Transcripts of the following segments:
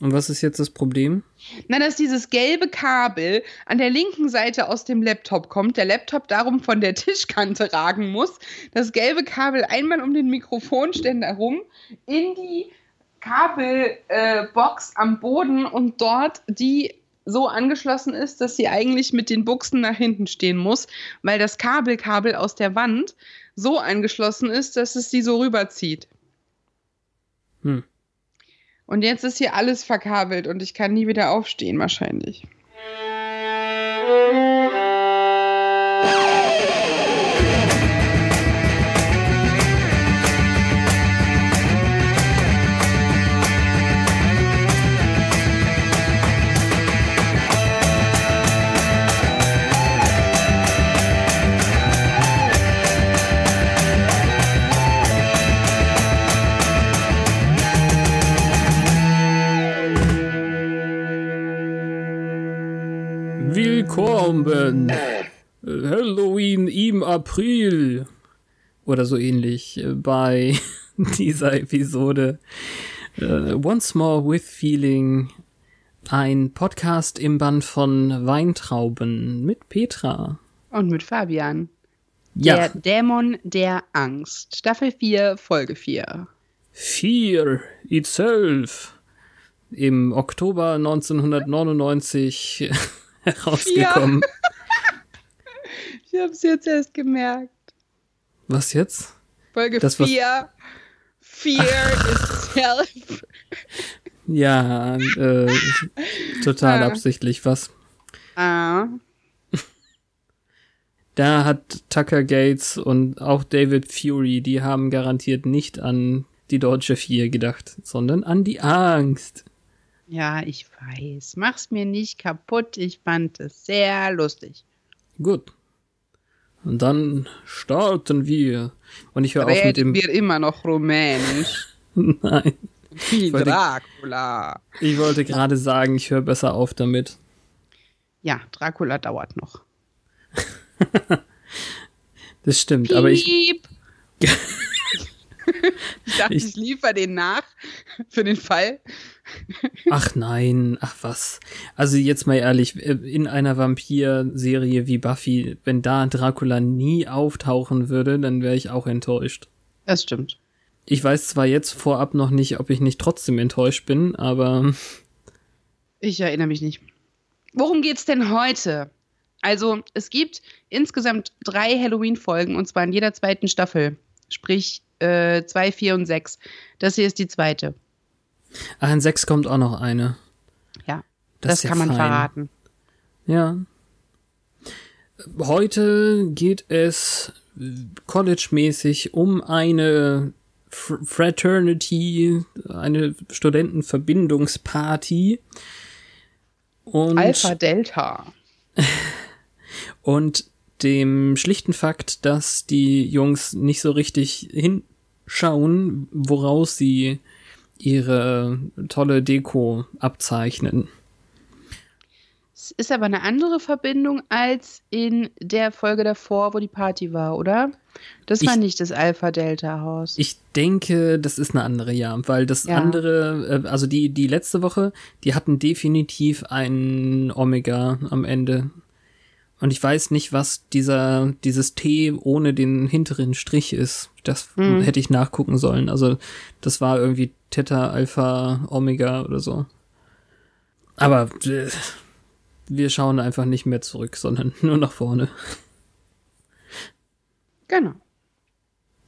Und was ist jetzt das Problem? Na, dass dieses gelbe Kabel an der linken Seite aus dem Laptop kommt, der Laptop darum von der Tischkante ragen muss, das gelbe Kabel einmal um den Mikrofonständer rum in die Kabelbox äh, am Boden und dort die so angeschlossen ist, dass sie eigentlich mit den Buchsen nach hinten stehen muss, weil das Kabelkabel aus der Wand so angeschlossen ist, dass es sie so rüberzieht. Hm. Und jetzt ist hier alles verkabelt und ich kann nie wieder aufstehen wahrscheinlich. Willkommen. Halloween im April. Oder so ähnlich äh, bei dieser Episode. Uh, Once More with Feeling. Ein Podcast im Band von Weintrauben mit Petra. Und mit Fabian. Ja. Der Dämon der Angst. Staffel 4, Folge 4. Fear itself. Im Oktober 1999 herausgekommen. ich hab's jetzt erst gemerkt. Was jetzt? Folge 4. Fear itself. Ja, äh, total ah. absichtlich was. Ah. Da hat Tucker Gates und auch David Fury, die haben garantiert nicht an die deutsche Vier gedacht, sondern an die Angst. Ja, ich weiß. Mach's mir nicht kaputt. Ich fand es sehr lustig. Gut. Und dann starten wir. Und ich höre auf mit dem. wir immer noch rumänisch. Nein. Wie Dracula. Ich wollte gerade sagen, ich höre besser auf damit. Ja, Dracula dauert noch. das stimmt, Piep. aber ich. ich dachte, ich, ich liefere den nach für den Fall. Ach nein, ach was. Also jetzt mal ehrlich, äh, in einer Vampir-Serie wie Buffy, wenn da Dracula nie auftauchen würde, dann wäre ich auch enttäuscht. Das stimmt. Ich weiß zwar jetzt vorab noch nicht, ob ich nicht trotzdem enttäuscht bin, aber. Ich erinnere mich nicht. Worum geht's denn heute? Also, es gibt insgesamt drei Halloween-Folgen und zwar in jeder zweiten Staffel. Sprich, äh, zwei, vier und sechs. Das hier ist die zweite. Ach, in 6 kommt auch noch eine. Ja, das, das kann man verraten. Ja. Heute geht es college-mäßig um eine Fraternity, eine Studentenverbindungsparty. Und Alpha Delta. und dem schlichten Fakt, dass die Jungs nicht so richtig hinschauen, woraus sie ihre tolle Deko abzeichnen. Es ist aber eine andere Verbindung als in der Folge davor, wo die Party war, oder? Das war ich, nicht das Alpha-Delta-Haus. Ich denke, das ist eine andere, ja, weil das ja. andere, äh, also die, die letzte Woche, die hatten definitiv ein Omega am Ende. Und ich weiß nicht, was dieser, dieses T ohne den hinteren Strich ist. Das mhm. hätte ich nachgucken sollen. Also, das war irgendwie Theta, Alpha, Omega oder so. Aber äh, wir schauen einfach nicht mehr zurück, sondern nur nach vorne. Genau.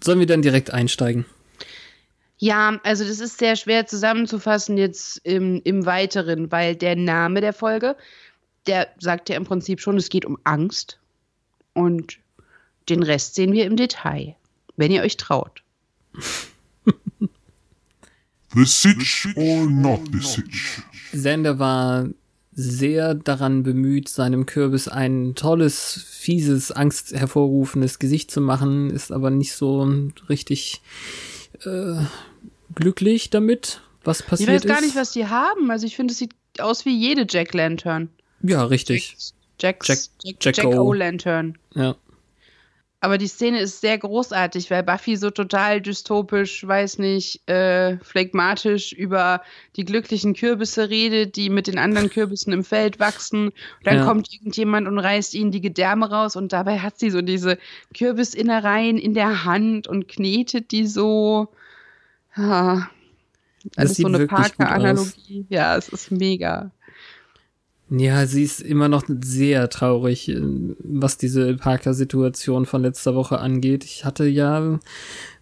Sollen wir dann direkt einsteigen? Ja, also das ist sehr schwer zusammenzufassen jetzt im, im Weiteren, weil der Name der Folge der sagt ja im Prinzip schon, es geht um Angst. Und den Rest sehen wir im Detail, wenn ihr euch traut. The Sitch or not the Sitch? Xander war sehr daran bemüht, seinem Kürbis ein tolles, fieses, angsthervorrufendes Gesicht zu machen, ist aber nicht so richtig äh, glücklich damit, was passiert ist. Ich weiß gar nicht, was die haben. Also ich finde, es sieht aus wie jede Jack Lantern. Ja, richtig. Jack, Jack, Jack, Jack, Jack O. Lantern. Ja. Aber die Szene ist sehr großartig, weil Buffy so total dystopisch, weiß nicht, äh, phlegmatisch über die glücklichen Kürbisse redet, die mit den anderen Kürbissen im Feld wachsen. Und dann ja. kommt irgendjemand und reißt ihnen die Gedärme raus und dabei hat sie so diese Kürbisinnereien in der Hand und knetet die so. Ja. Das ist so eine Parker-Analogie. Ja, es ist mega. Ja, sie ist immer noch sehr traurig, äh, was diese Parker-Situation von letzter Woche angeht. Ich hatte ja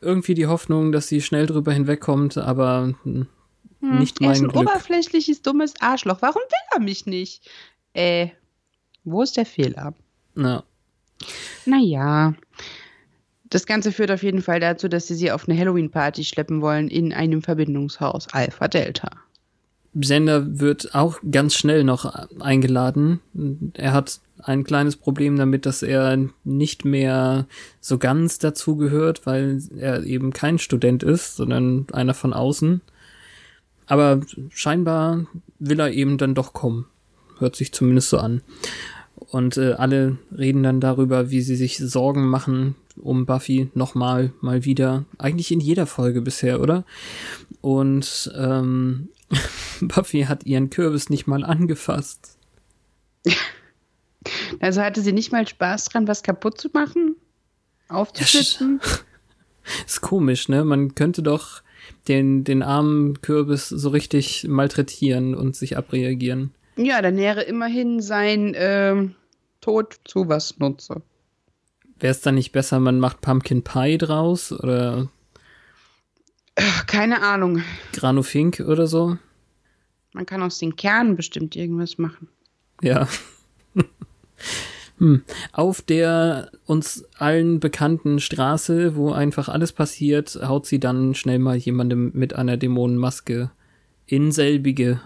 irgendwie die Hoffnung, dass sie schnell drüber hinwegkommt, aber hm, nicht mein Er ist ein Glück. oberflächliches, dummes Arschloch. Warum will er mich nicht? Äh, wo ist der Fehler? Ja. Naja. Das Ganze führt auf jeden Fall dazu, dass sie sie auf eine Halloween-Party schleppen wollen in einem Verbindungshaus Alpha Delta. Sender wird auch ganz schnell noch eingeladen. Er hat ein kleines Problem damit, dass er nicht mehr so ganz dazugehört, weil er eben kein Student ist, sondern einer von außen. Aber scheinbar will er eben dann doch kommen. Hört sich zumindest so an. Und äh, alle reden dann darüber, wie sie sich Sorgen machen um Buffy nochmal, mal wieder. Eigentlich in jeder Folge bisher, oder? Und ähm, Buffy hat ihren Kürbis nicht mal angefasst. Also hatte sie nicht mal Spaß dran, was kaputt zu machen? Aufzuschützen? Ja, ist komisch, ne? Man könnte doch den, den armen Kürbis so richtig malträtieren und sich abreagieren. Ja, dann wäre immerhin sein ähm, Tod zu was nutze. Wäre es dann nicht besser, man macht Pumpkin Pie draus oder keine Ahnung. Granufink oder so? Man kann aus den Kernen bestimmt irgendwas machen. Ja. hm. Auf der uns allen bekannten Straße, wo einfach alles passiert, haut sie dann schnell mal jemandem mit einer Dämonenmaske in selbige.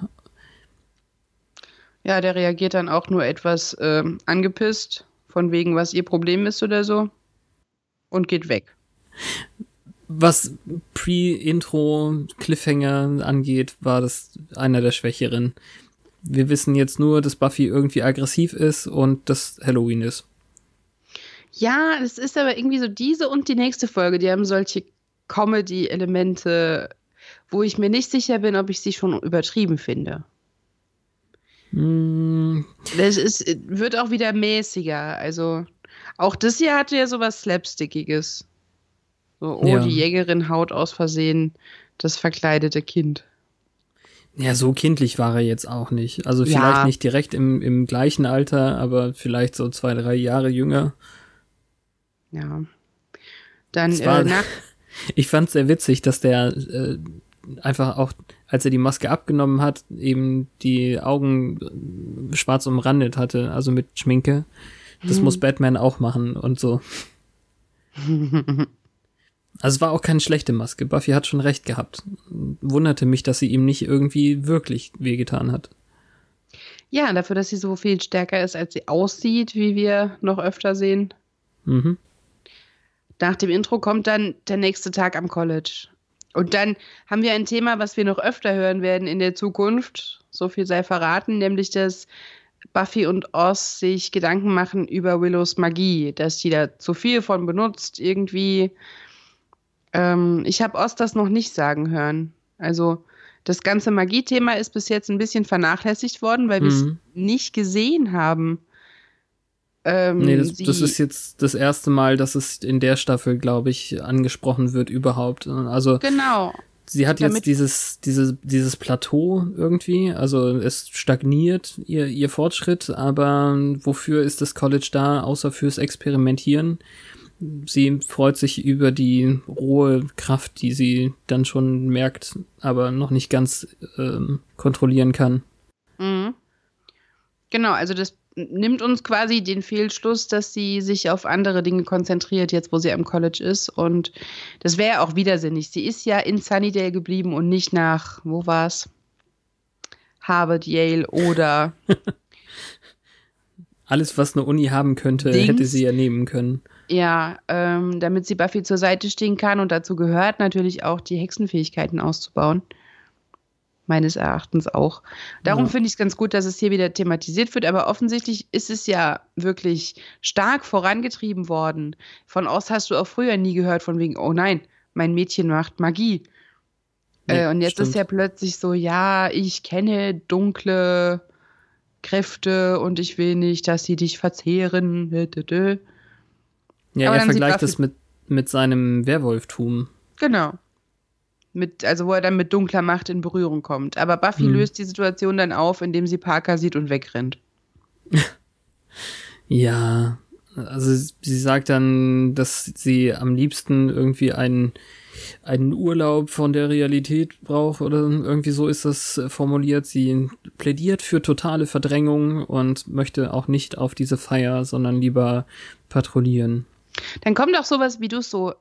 Ja, der reagiert dann auch nur etwas äh, angepisst, von wegen, was ihr Problem ist oder so, und geht weg was Pre-Intro-Cliffhanger angeht, war das einer der schwächeren. Wir wissen jetzt nur, dass Buffy irgendwie aggressiv ist und dass Halloween ist. Ja, es ist aber irgendwie so diese und die nächste Folge, die haben solche Comedy-Elemente, wo ich mir nicht sicher bin, ob ich sie schon übertrieben finde. Mm. Das ist, wird auch wieder mäßiger. Also, auch das hier hatte ja sowas Slapstickiges. So, oh, ja. die Jägerin haut aus Versehen das verkleidete Kind. Ja, so kindlich war er jetzt auch nicht. Also vielleicht ja. nicht direkt im, im gleichen Alter, aber vielleicht so zwei, drei Jahre jünger. Ja. Dann war, äh, nach Ich fand sehr witzig, dass der äh, einfach auch, als er die Maske abgenommen hat, eben die Augen schwarz umrandet hatte, also mit Schminke. Das hm. muss Batman auch machen und so. Also es war auch keine schlechte Maske. Buffy hat schon recht gehabt. Wunderte mich, dass sie ihm nicht irgendwie wirklich wehgetan hat. Ja, dafür, dass sie so viel stärker ist, als sie aussieht, wie wir noch öfter sehen. Mhm. Nach dem Intro kommt dann der nächste Tag am College. Und dann haben wir ein Thema, was wir noch öfter hören werden in der Zukunft. So viel sei verraten, nämlich dass Buffy und Oz sich Gedanken machen über Willows Magie, dass sie da zu viel von benutzt, irgendwie ähm, ich habe Ost das noch nicht sagen hören. Also das ganze Magie-Thema ist bis jetzt ein bisschen vernachlässigt worden, weil mhm. wir es nicht gesehen haben. Ähm, nee, das, das, ist jetzt das erste Mal, dass es in der Staffel, glaube ich, angesprochen wird überhaupt. Also genau. Sie hat jetzt dieses, dieses, dieses Plateau irgendwie, also es stagniert ihr, ihr Fortschritt, aber wofür ist das College da, außer fürs Experimentieren? Sie freut sich über die rohe Kraft, die sie dann schon merkt, aber noch nicht ganz ähm, kontrollieren kann. Mhm. Genau, also das nimmt uns quasi den Fehlschluss, dass sie sich auf andere Dinge konzentriert, jetzt wo sie am College ist. Und das wäre auch widersinnig. Sie ist ja in Sunnydale geblieben und nicht nach, wo war's? Harvard, Yale oder. Alles, was eine Uni haben könnte, Dings. hätte sie ja nehmen können. Ja, ähm, damit sie Buffy zur Seite stehen kann und dazu gehört natürlich auch die Hexenfähigkeiten auszubauen meines Erachtens auch. Darum ja. finde ich es ganz gut, dass es hier wieder thematisiert wird, aber offensichtlich ist es ja wirklich stark vorangetrieben worden. Von Oz hast du auch früher nie gehört, von wegen, oh nein, mein Mädchen macht Magie. Nee, äh, und jetzt stimmt. ist ja plötzlich so, ja, ich kenne dunkle Kräfte und ich will nicht, dass sie dich verzehren. Ja, er vergleicht das mit, mit seinem Werwolftum. Genau mit, also wo er dann mit dunkler Macht in Berührung kommt. Aber Buffy hm. löst die Situation dann auf, indem sie Parker sieht und wegrennt. ja, also sie sagt dann, dass sie am liebsten irgendwie einen, einen Urlaub von der Realität braucht oder irgendwie so ist das formuliert. Sie plädiert für totale Verdrängung und möchte auch nicht auf diese Feier, sondern lieber patrouillieren. Dann kommt auch sowas, wie du es so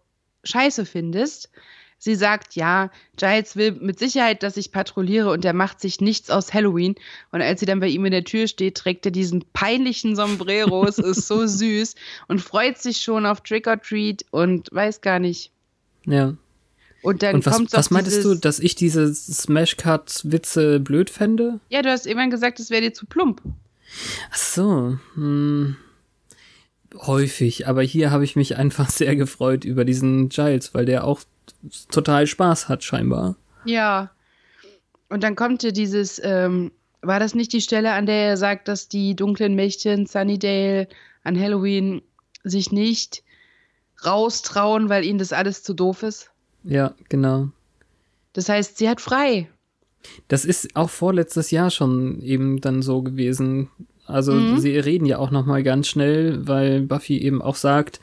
scheiße findest, Sie sagt, ja, Giles will mit Sicherheit, dass ich patrouilliere und er macht sich nichts aus Halloween. Und als sie dann bei ihm in der Tür steht, trägt er diesen peinlichen Sombrero. es ist so süß und freut sich schon auf Trick or Treat und weiß gar nicht. Ja. Und dann und was, kommt Was meintest du, dass ich diese Smash-Cut-Witze blöd fände? Ja, du hast immer gesagt, es wäre dir zu plump. Ach so. Hm häufig, aber hier habe ich mich einfach sehr gefreut über diesen Giles, weil der auch total Spaß hat, scheinbar. Ja. Und dann kommt ja dieses, ähm, war das nicht die Stelle, an der er sagt, dass die dunklen Mächte Sunnydale an Halloween sich nicht raustrauen, weil ihnen das alles zu doof ist? Ja, genau. Das heißt, sie hat frei. Das ist auch vorletztes Jahr schon eben dann so gewesen. Also mhm. sie reden ja auch noch mal ganz schnell, weil Buffy eben auch sagt,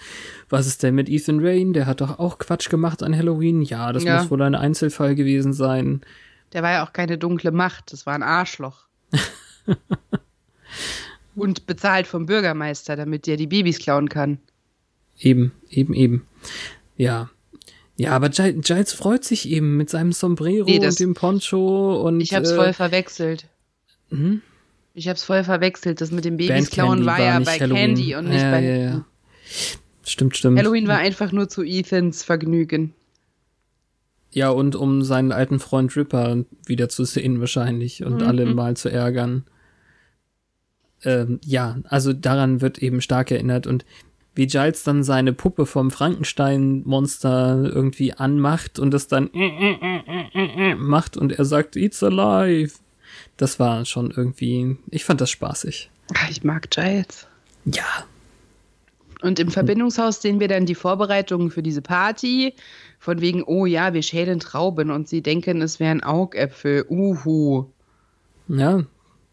was ist denn mit Ethan Rain? Der hat doch auch Quatsch gemacht an Halloween. Ja, das ja. muss wohl ein Einzelfall gewesen sein. Der war ja auch keine dunkle Macht, das war ein Arschloch. Und bezahlt vom Bürgermeister, damit der die Babys klauen kann. Eben, eben, eben. Ja. Ja, aber Giles freut sich eben mit seinem Sombrero nee, das, und dem Poncho und. Ich hab's äh, voll verwechselt. Hm? Ich hab's voll verwechselt. Das mit dem Babys klauen war, war ja bei Halloween. Candy und nicht ja, bei. Ja, ja. Stimmt, stimmt. Halloween war einfach nur zu Ethans Vergnügen. Ja, und um seinen alten Freund Ripper wieder zu sehen wahrscheinlich und mhm. alle mal zu ärgern. Ähm, ja, also daran wird eben stark erinnert und wie Giles dann seine Puppe vom Frankenstein-Monster irgendwie anmacht und das dann macht und er sagt, it's alive das war schon irgendwie, ich fand das spaßig. Ah, ich mag Giles. Ja. Und im Verbindungshaus sehen wir dann die Vorbereitungen für diese Party. Von wegen, oh ja, wir schälen Trauben und sie denken, es wären Augäpfel. Uhu. Ja,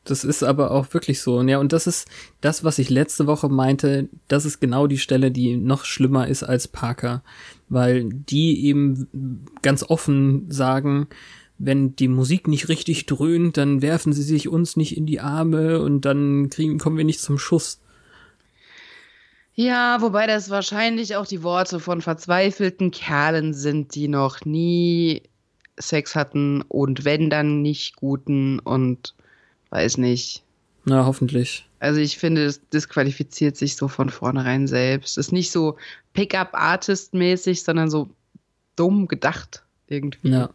das ist aber auch wirklich so. Ja, und das ist das, was ich letzte Woche meinte. Das ist genau die Stelle, die noch schlimmer ist als Parker. Weil die eben ganz offen sagen, wenn die Musik nicht richtig dröhnt, dann werfen sie sich uns nicht in die Arme und dann kriegen, kommen wir nicht zum Schuss. Ja, wobei das wahrscheinlich auch die Worte von verzweifelten Kerlen sind, die noch nie Sex hatten und wenn dann nicht guten und weiß nicht. Na, hoffentlich. Also ich finde, es disqualifiziert sich so von vornherein selbst. Ist nicht so Pickup-Artist-mäßig, sondern so dumm gedacht irgendwie. Ja.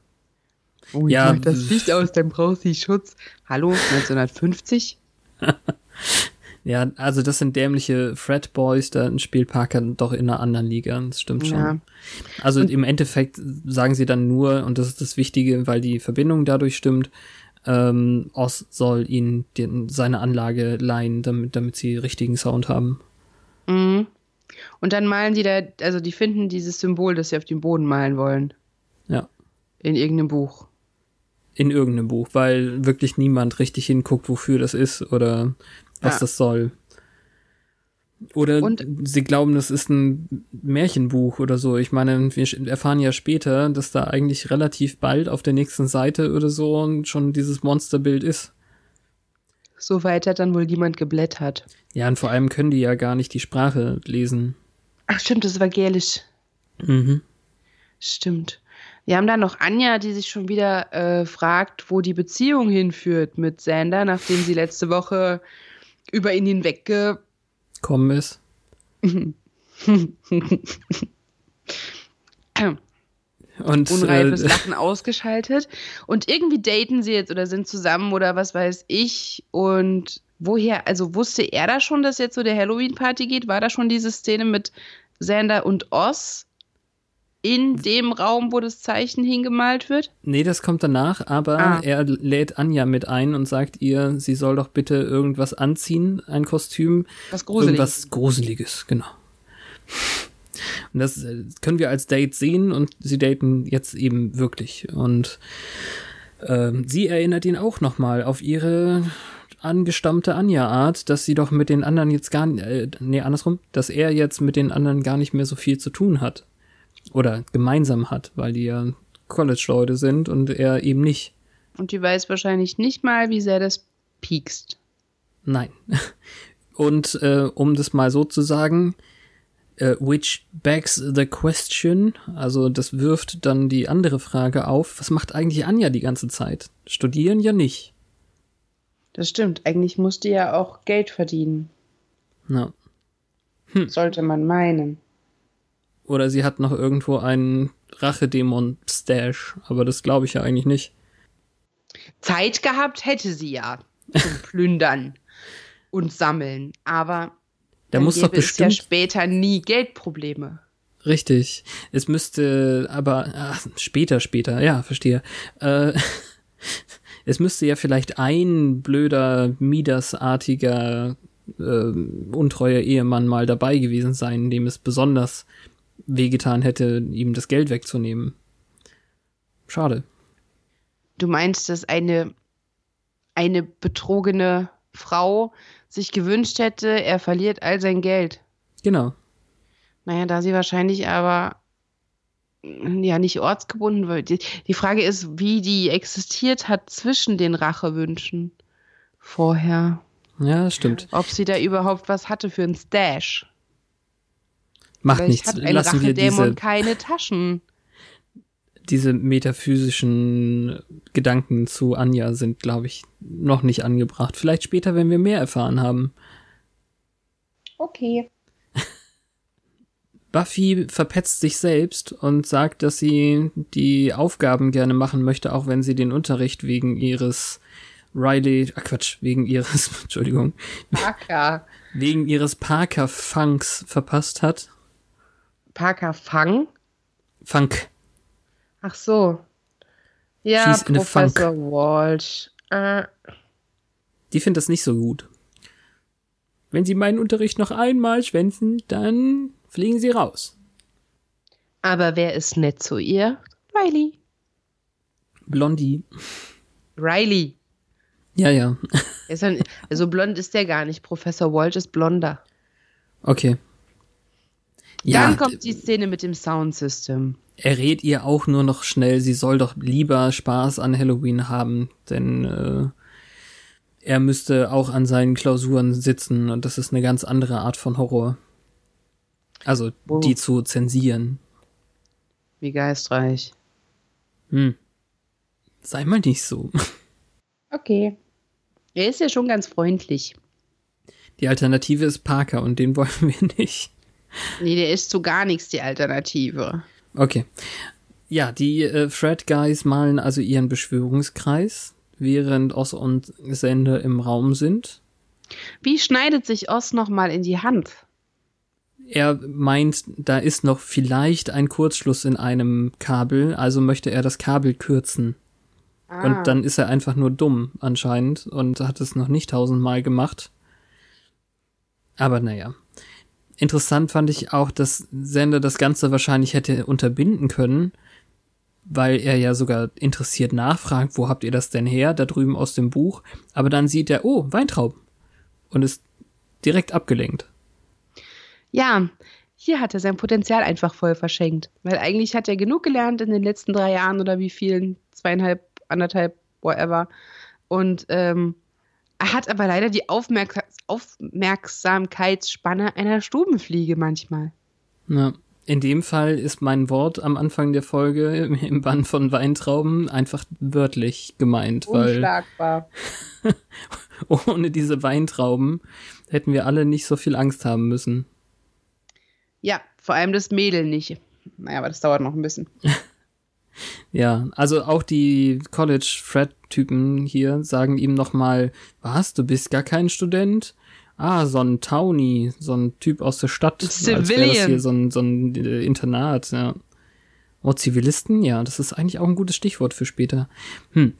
Oh, ich ja, das Licht aus, dann brauchst du Schutz. Hallo, 1950? ja, also das sind dämliche Fred Boys, da spielt Parker doch in einer anderen Liga, das stimmt schon. Ja. Also und im Endeffekt sagen sie dann nur, und das ist das Wichtige, weil die Verbindung dadurch stimmt, ähm, Oz soll ihnen den, seine Anlage leihen, damit, damit sie richtigen Sound haben. Mhm. Und dann malen sie da, also die finden dieses Symbol, das sie auf dem Boden malen wollen. Ja. In irgendeinem Buch in irgendeinem Buch, weil wirklich niemand richtig hinguckt, wofür das ist oder was ja. das soll. Oder und, sie glauben, das ist ein Märchenbuch oder so. Ich meine, wir erfahren ja später, dass da eigentlich relativ bald auf der nächsten Seite oder so schon dieses Monsterbild ist. So weit hat dann wohl jemand geblättert. Ja, und vor allem können die ja gar nicht die Sprache lesen. Ach, stimmt, das war gälisch. Mhm. Stimmt. Wir haben da noch Anja, die sich schon wieder äh, fragt, wo die Beziehung hinführt mit Sander, nachdem sie letzte Woche über ihn hinweggekommen ist. und unreifes äh, Lachen ausgeschaltet. Und irgendwie daten sie jetzt oder sind zusammen oder was weiß ich. Und woher, also wusste er da schon, dass jetzt so der Halloween-Party geht? War da schon diese Szene mit Sander und Oz? In dem Raum, wo das Zeichen hingemalt wird? Nee, das kommt danach, aber ah. er lädt Anja mit ein und sagt ihr, sie soll doch bitte irgendwas anziehen, ein Kostüm. Was Gruseliges. Irgendwas Gruseliges, genau. Und das äh, können wir als Date sehen und sie daten jetzt eben wirklich. Und äh, sie erinnert ihn auch nochmal auf ihre angestammte Anja-Art, dass sie doch mit den anderen jetzt gar nicht, äh, nee, andersrum, dass er jetzt mit den anderen gar nicht mehr so viel zu tun hat. Oder gemeinsam hat, weil die ja College-Leute sind und er eben nicht. Und die weiß wahrscheinlich nicht mal, wie sehr das piekst. Nein. Und äh, um das mal so zu sagen, Uh, which begs the question, also das wirft dann die andere Frage auf, was macht eigentlich Anja die ganze Zeit? Studieren ja nicht. Das stimmt, eigentlich musste ja auch Geld verdienen. No. Hm. Sollte man meinen. Oder sie hat noch irgendwo einen Rachedämon-Stash, aber das glaube ich ja eigentlich nicht. Zeit gehabt hätte sie ja zum Plündern und Sammeln, aber da muss doch bestimmt es ja später nie Geldprobleme. Richtig. Es müsste aber ach, später, später, ja, verstehe. Äh, es müsste ja vielleicht ein blöder Midas-artiger äh, untreuer Ehemann mal dabei gewesen sein, dem es besonders wehgetan hätte, ihm das Geld wegzunehmen. Schade. Du meinst, dass eine eine betrogene Frau sich gewünscht hätte, er verliert all sein Geld. Genau. Naja, da sie wahrscheinlich aber ja nicht ortsgebunden wird. Die, die Frage ist, wie die existiert hat zwischen den Rachewünschen vorher. Ja, stimmt. Ob sie da überhaupt was hatte für ein Stash. Macht Vielleicht nichts. Hat ein Lassen wir diese keine Taschen diese metaphysischen Gedanken zu Anja sind, glaube ich, noch nicht angebracht. Vielleicht später, wenn wir mehr erfahren haben. Okay. Buffy verpetzt sich selbst und sagt, dass sie die Aufgaben gerne machen möchte, auch wenn sie den Unterricht wegen ihres Riley, ach Quatsch, wegen ihres, Entschuldigung. Parker. Wegen ihres Parker-Funks verpasst hat. Parker-Fang? Funk. Ach so. Ja, She's Professor Walsh. Äh. Die findet das nicht so gut. Wenn Sie meinen Unterricht noch einmal schwänzen, dann fliegen Sie raus. Aber wer ist nett zu ihr? Riley. Blondie. Riley. Ja, ja. also blond ist der gar nicht. Professor Walsh ist blonder. Okay. Ja. Dann kommt die Szene mit dem Soundsystem er rät ihr auch nur noch schnell, sie soll doch lieber Spaß an Halloween haben, denn äh, er müsste auch an seinen Klausuren sitzen und das ist eine ganz andere Art von Horror. Also oh. die zu zensieren. Wie geistreich. Hm. Sei mal nicht so. Okay. Er ist ja schon ganz freundlich. Die Alternative ist Parker und den wollen wir nicht. Nee, der ist zu gar nichts die Alternative. Okay. Ja, die äh, Fred Guys malen also ihren Beschwörungskreis, während Oz und Sende im Raum sind. Wie schneidet sich Oz nochmal in die Hand? Er meint, da ist noch vielleicht ein Kurzschluss in einem Kabel, also möchte er das Kabel kürzen. Ah. Und dann ist er einfach nur dumm anscheinend und hat es noch nicht tausendmal gemacht. Aber naja. Interessant fand ich auch, dass Sender das Ganze wahrscheinlich hätte unterbinden können, weil er ja sogar interessiert nachfragt, wo habt ihr das denn her, da drüben aus dem Buch. Aber dann sieht er, oh, Weintrauben. Und ist direkt abgelenkt. Ja, hier hat er sein Potenzial einfach voll verschenkt. Weil eigentlich hat er genug gelernt in den letzten drei Jahren oder wie vielen, zweieinhalb, anderthalb, whatever. Und ähm, Er hat aber leider die Aufmerk Aufmerksamkeitsspanne einer Stubenfliege manchmal. Ja. In dem Fall ist mein Wort am Anfang der Folge im Bann von Weintrauben einfach wörtlich gemeint, Unschlagbar. weil ohne diese Weintrauben hätten wir alle nicht so viel Angst haben müssen. Ja, vor allem das Mädel nicht. Naja, aber das dauert noch ein bisschen. Ja, also auch die College-Fred-Typen hier sagen ihm nochmal, was, du bist gar kein Student? Ah, so ein Townie, so ein Typ aus der Stadt. Civilian. Als wäre das hier so ein, so ein äh, Internat, ja. Oh, Zivilisten? Ja, das ist eigentlich auch ein gutes Stichwort für später. Hm.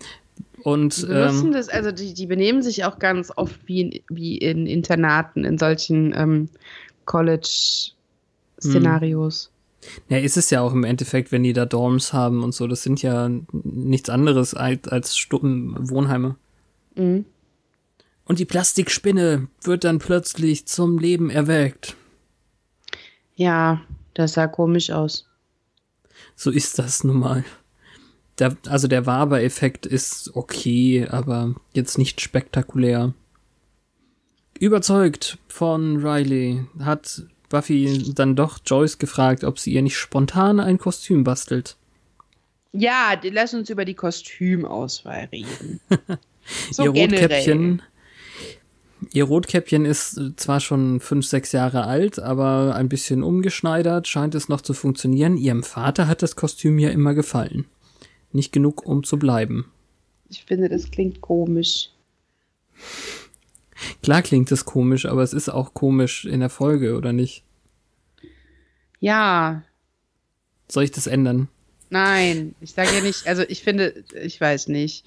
Und, Die ähm, das, also die, die benehmen sich auch ganz oft wie in, wie in Internaten, in solchen ähm, College-Szenarios. Ja, ist es ja auch im Endeffekt, wenn die da Dorms haben und so, das sind ja nichts anderes als, als Stuppen Wohnheime. Mhm. Und die Plastikspinne wird dann plötzlich zum Leben erweckt. Ja, das sah komisch aus. So ist das nun mal. Der, also der Waber-Effekt ist okay, aber jetzt nicht spektakulär. Überzeugt von Riley hat Buffy dann doch Joyce gefragt, ob sie ihr nicht spontan ein Kostüm bastelt. Ja, lass uns über die Kostümauswahl reden. So ihr generell. Rotkäppchen, ihr Rotkäppchen ist zwar schon fünf, sechs Jahre alt, aber ein bisschen umgeschneidert, scheint es noch zu funktionieren. Ihrem Vater hat das Kostüm ja immer gefallen. Nicht genug, um zu bleiben. Ich finde, das klingt komisch. Klar klingt es komisch, aber es ist auch komisch in der Folge, oder nicht? Ja, Soll ich das ändern? nein, ich sage ja nicht, also ich finde, ich weiß nicht.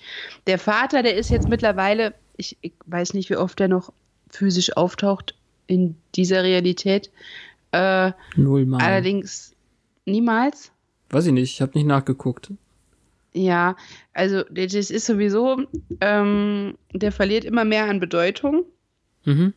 Der Vater, der ist jetzt mittlerweile, ich, ich weiß nicht, wie oft er noch physisch auftaucht in dieser Realität. Äh, Null Mal. allerdings niemals. Weiß ich nicht, ich habe nicht nachgeguckt. Ja, also das ist sowieso, ähm, der verliert immer mehr an Bedeutung. Mhm.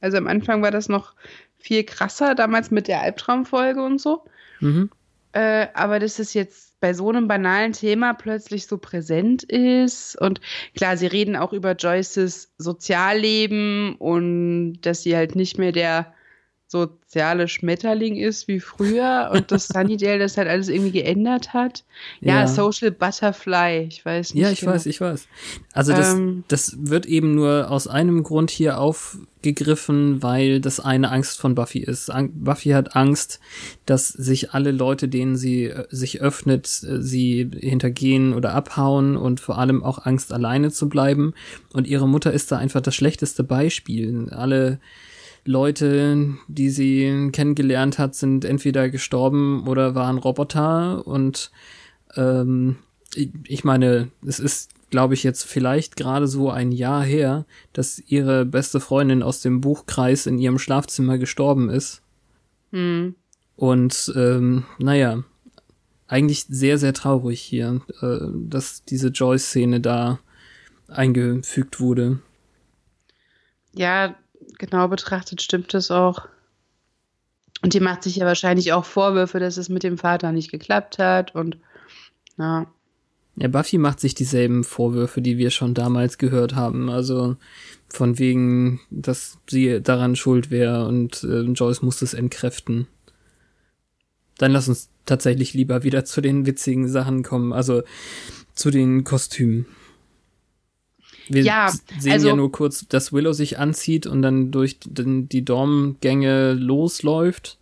Also am Anfang war das noch viel krasser, damals mit der Albtraumfolge und so. Mhm. Äh, aber dass es jetzt bei so einem banalen Thema plötzlich so präsent ist. Und klar, sie reden auch über Joyces Sozialleben und dass sie halt nicht mehr der soziale Schmetterling ist wie früher und dass Sunnydale das halt alles irgendwie geändert hat. Ja, Ja. Social Butterfly, ich weiß nicht. Ja, ich genau. weiß, ich weiß. Also das, Ähm. das wird eben nur aus einem Grund hier aufgegriffen, weil das eine Angst von Buffy ist. Buffy hat Angst, dass sich alle Leute, denen sie äh, sich öffnet, äh, sie hintergehen oder abhauen und vor allem auch Angst, alleine zu bleiben. Und ihre Mutter ist da einfach das schlechteste Beispiel. Alle Leute, die sie kennengelernt hat, sind entweder gestorben oder waren Roboter und ähm, ich, meine, es ist, glaube ich, jetzt vielleicht gerade so ein Jahr her, dass ihre beste Freundin aus dem Buchkreis in ihrem Schlafzimmer gestorben ist. Hm. Und ähm, naja, eigentlich sehr, sehr traurig hier, äh, dass diese Joyce-Szene da eingefügt wurde. Ja, genau betrachtet stimmt das auch. Und die macht sich ja wahrscheinlich auch Vorwürfe, dass es mit dem Vater nicht geklappt hat und ja. Ja, Buffy macht sich dieselben Vorwürfe, die wir schon damals gehört haben. Also von wegen, dass sie daran schuld wäre und äh, Joyce muss es entkräften. Dann lass uns tatsächlich lieber wieder zu den witzigen Sachen kommen, also zu den Kostümen. Wir Ja, sehen also- ja nur kurz, dass Willow sich anzieht und dann durch den, die Dormgänge losläuft.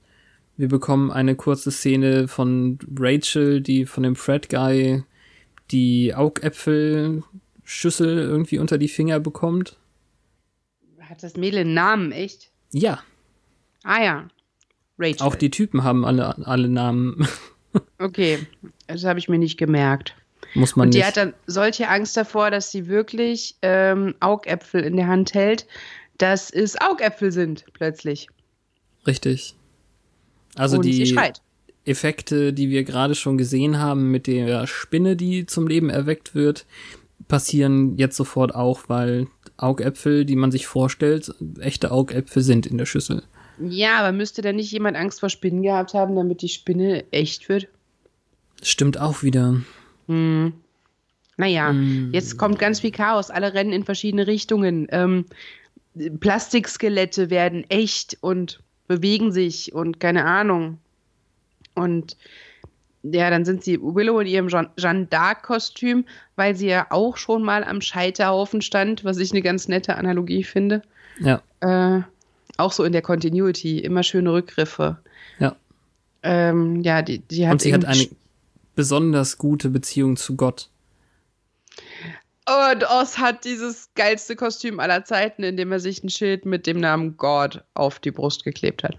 Wir bekommen eine kurze Szene von Rachel, die von dem Fred Guy die Augäpfelschüssel irgendwie unter die Finger bekommt. Hat das Mädel einen Namen, echt? Ja, Ah ja. Rachel. auch die Typen haben alle, alle Namen. Okay, das habe ich mir nicht gemerkt. Muss man und die nicht. hat dann solche Angst davor, dass sie wirklich ähm, Augäpfel in der Hand hält, dass es Augäpfel sind, plötzlich. Richtig. Also und die. Effekte, die wir gerade schon gesehen haben mit der Spinne, die zum Leben erweckt wird, passieren jetzt sofort auch, weil Augäpfel, die man sich vorstellt, echte Augäpfel sind in der Schüssel. Ja, aber müsste da nicht jemand Angst vor Spinnen gehabt haben, damit die Spinne echt wird? Stimmt auch wieder. Hm. Naja, mm. jetzt kommt ganz viel Chaos. Alle rennen in verschiedene Richtungen. Ähm, Plastikskelette werden echt und bewegen sich und keine Ahnung. Und ja, dann sind sie Willow in ihrem Jeanne d'Arc-Kostüm, weil sie ja auch schon mal am Scheiterhaufen stand, was ich eine ganz nette Analogie finde. Ja. Äh, auch so in der Continuity, immer schöne Rückgriffe. Ja. Ähm, ja, die, die hat. Und sie hat eine besonders gute Beziehung zu Gott. Und Oz hat dieses geilste Kostüm aller Zeiten, in dem er sich ein Schild mit dem Namen God auf die Brust geklebt hat.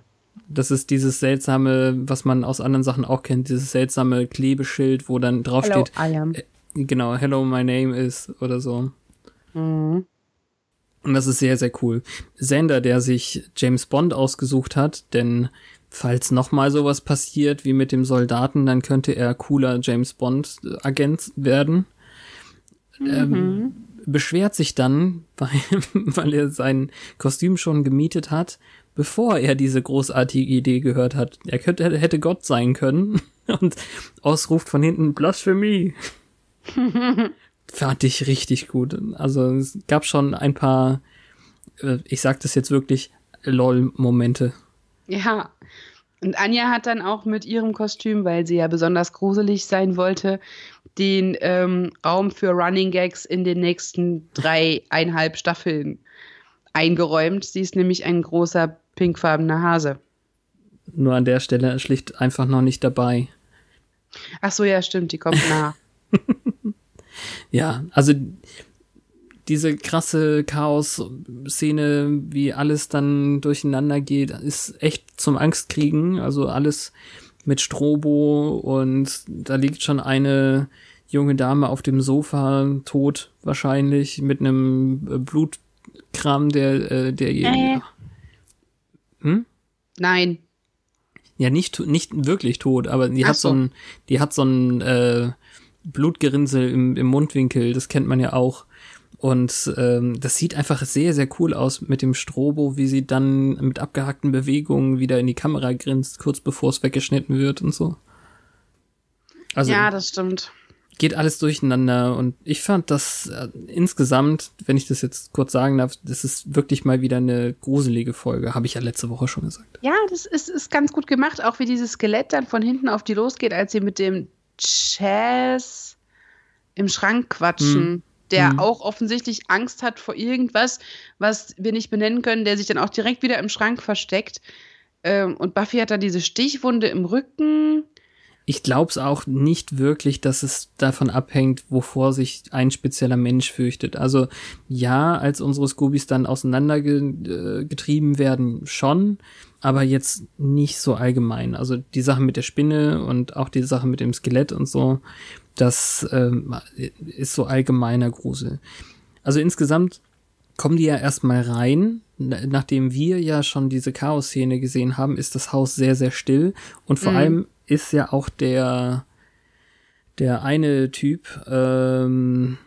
Das ist dieses seltsame, was man aus anderen Sachen auch kennt, dieses seltsame Klebeschild, wo dann draufsteht. Hello, I am. Äh, genau, Hello, my name is oder so. Mhm. Und das ist sehr, sehr cool. Sender, der sich James Bond ausgesucht hat, denn falls nochmal sowas passiert wie mit dem Soldaten, dann könnte er cooler James Bond Agent werden ähm, mhm. beschwert sich dann, weil, weil er sein Kostüm schon gemietet hat, bevor er diese großartige Idee gehört hat. Er könnte, hätte Gott sein können und ausruft von hinten Blasphemie. Fand ich richtig gut. Also es gab schon ein paar, äh, ich sag das jetzt wirklich, LOL-Momente. Ja. Und Anja hat dann auch mit ihrem Kostüm, weil sie ja besonders gruselig sein wollte, den ähm, Raum für Running Gags in den nächsten dreieinhalb Staffeln eingeräumt. Sie ist nämlich ein großer pinkfarbener Hase. Nur an der Stelle schlicht einfach noch nicht dabei. Ach so, ja, stimmt, die kommt nach. ja, also diese krasse Chaos-Szene, wie alles dann durcheinander geht, ist echt zum Angstkriegen. Also alles mit Strobo und da liegt schon eine junge Dame auf dem Sofa, tot wahrscheinlich, mit einem äh, Blutkram, der, äh, der äh. Hm? Nein. Ja, nicht, nicht wirklich tot, aber die Ach hat so. so ein, die hat so ein äh, Blutgerinnsel im, im Mundwinkel, das kennt man ja auch. Und ähm, das sieht einfach sehr, sehr cool aus mit dem Strobo, wie sie dann mit abgehackten Bewegungen wieder in die Kamera grinst, kurz bevor es weggeschnitten wird und so. Also, ja, das stimmt. Geht alles durcheinander und ich fand das äh, insgesamt, wenn ich das jetzt kurz sagen darf, das ist wirklich mal wieder eine gruselige Folge, habe ich ja letzte Woche schon gesagt. Ja, das ist, ist ganz gut gemacht, auch wie dieses Skelett dann von hinten auf die losgeht, als sie mit dem Chess im Schrank quatschen. Hm der mhm. auch offensichtlich Angst hat vor irgendwas, was wir nicht benennen können, der sich dann auch direkt wieder im Schrank versteckt. Ähm, und Buffy hat da diese Stichwunde im Rücken. Ich glaube es auch nicht wirklich, dass es davon abhängt, wovor sich ein spezieller Mensch fürchtet. Also ja, als unsere Scoobies dann auseinandergetrieben werden, schon, aber jetzt nicht so allgemein. Also die Sache mit der Spinne und auch die Sache mit dem Skelett und so, das ähm, ist so allgemeiner Grusel. Also insgesamt kommen die ja erstmal rein. Nachdem wir ja schon diese Chaos-Szene gesehen haben, ist das Haus sehr, sehr still. Und vor mhm. allem ist ja auch der, der eine Typ, ähm,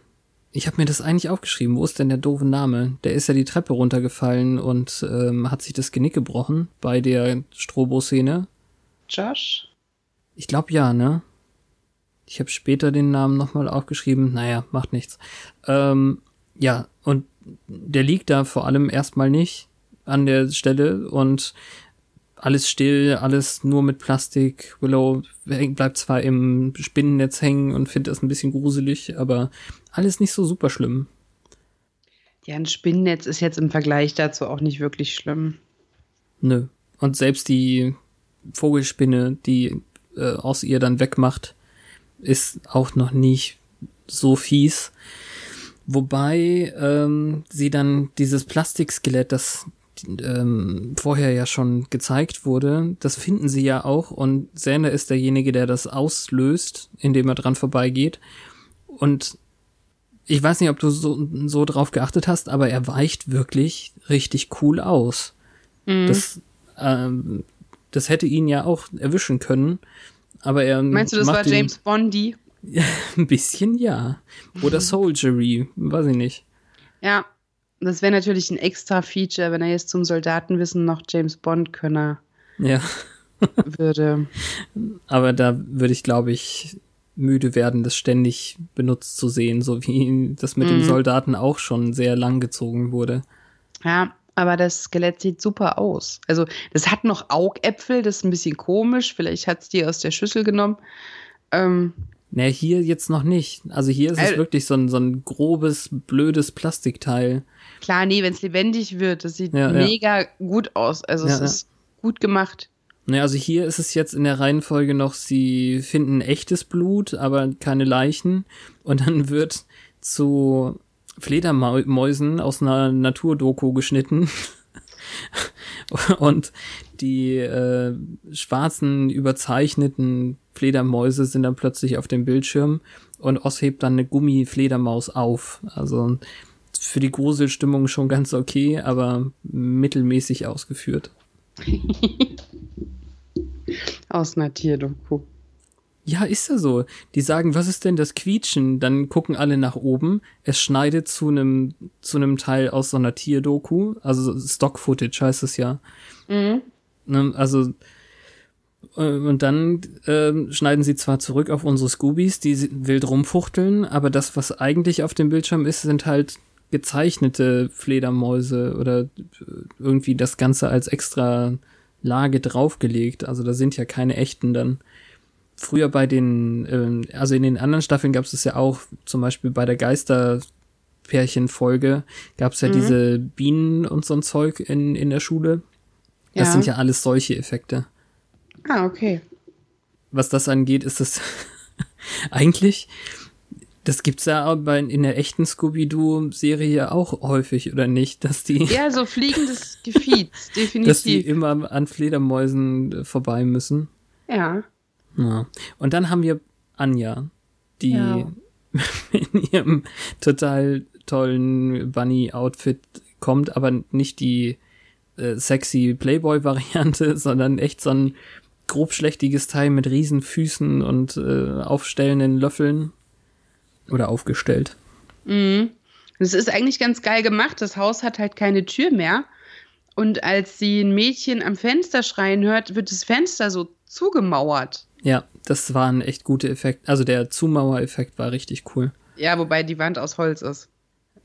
ich habe mir das eigentlich aufgeschrieben. Wo ist denn der doofe Name? Der ist ja die Treppe runtergefallen und ähm, hat sich das Genick gebrochen bei der Strobo-Szene. Josh? Ich glaube ja, ne? Ich habe später den Namen nochmal aufgeschrieben. Naja, macht nichts. Ähm, ja, und der liegt da vor allem erstmal nicht an der Stelle und alles still, alles nur mit Plastik. Willow bleibt zwar im Spinnennetz hängen und findet das ein bisschen gruselig, aber alles nicht so super schlimm. Ja, ein Spinnennetz ist jetzt im Vergleich dazu auch nicht wirklich schlimm. Nö. Und selbst die Vogelspinne, die äh, aus ihr dann wegmacht, ist auch noch nicht so fies. Wobei ähm, sie dann dieses Plastikskelett, das ähm, vorher ja schon gezeigt wurde, das finden sie ja auch und Sander ist derjenige, der das auslöst, indem er dran vorbeigeht. Und ich weiß nicht, ob du so, so drauf geachtet hast, aber er weicht wirklich richtig cool aus. Mhm. Das, ähm, das hätte ihn ja auch erwischen können. Aber er Meinst du, das war James Bondy? Ja, ein bisschen ja. Oder Soldiery, weiß ich nicht. Ja, das wäre natürlich ein extra Feature, wenn er jetzt zum Soldatenwissen noch James Bond könne. Ja. würde. Aber da würde ich, glaube ich, müde werden, das ständig benutzt zu sehen, so wie das mit mhm. dem Soldaten auch schon sehr lang gezogen wurde. Ja, aber das Skelett sieht super aus. Also, das hat noch Augäpfel, das ist ein bisschen komisch. Vielleicht hat es die aus der Schüssel genommen. Ähm, naja, hier jetzt noch nicht. Also hier ist äh, es wirklich so ein, so ein grobes, blödes Plastikteil. Klar, nee, wenn es lebendig wird, das sieht ja, mega ja. gut aus. Also ja, es ist gut gemacht. Naja, also hier ist es jetzt in der Reihenfolge noch, sie finden echtes Blut, aber keine Leichen. Und dann wird zu Fledermäusen aus einer Naturdoku geschnitten. und die äh, schwarzen, überzeichneten Fledermäuse sind dann plötzlich auf dem Bildschirm und Oss hebt dann eine Gummifledermaus auf. Also für die Gruselstimmung schon ganz okay, aber mittelmäßig ausgeführt. Aus einer Tierdoku. Ja, ist ja so. Die sagen, was ist denn das Quietschen? Dann gucken alle nach oben. Es schneidet zu einem zu einem Teil aus so einer Tierdoku, also Stock Footage heißt es ja. Mhm. Ne, also äh, und dann äh, schneiden sie zwar zurück auf unsere Scoobies, die wild rumfuchteln, aber das, was eigentlich auf dem Bildschirm ist, sind halt gezeichnete Fledermäuse oder äh, irgendwie das Ganze als extra Lage draufgelegt. Also da sind ja keine echten dann früher bei den, äh, also in den anderen Staffeln gab es das ja auch, zum Beispiel bei der Geisterpärchenfolge gab es ja mhm. diese Bienen und so ein Zeug in, in der Schule. Das ja. sind ja alles solche Effekte. Ah, okay. Was das angeht, ist es eigentlich, das gibt's ja auch bei, in der echten Scooby-Doo-Serie auch häufig, oder nicht? Dass die. Ja, so fliegendes Gefiez, definitiv. Dass die immer an Fledermäusen vorbei müssen. Ja. Ja. Und dann haben wir Anja, die ja. in ihrem total tollen Bunny-Outfit kommt, aber nicht die äh, sexy Playboy-Variante, sondern echt so ein grobschlächtiges Teil mit riesen Füßen und äh, aufstellenden Löffeln. Oder aufgestellt. Mhm. Das ist eigentlich ganz geil gemacht. Das Haus hat halt keine Tür mehr. Und als sie ein Mädchen am Fenster schreien hört, wird das Fenster so zugemauert. Ja, das war ein echt guter Effekt. Also der Zumauereffekt war richtig cool. Ja, wobei die Wand aus Holz ist.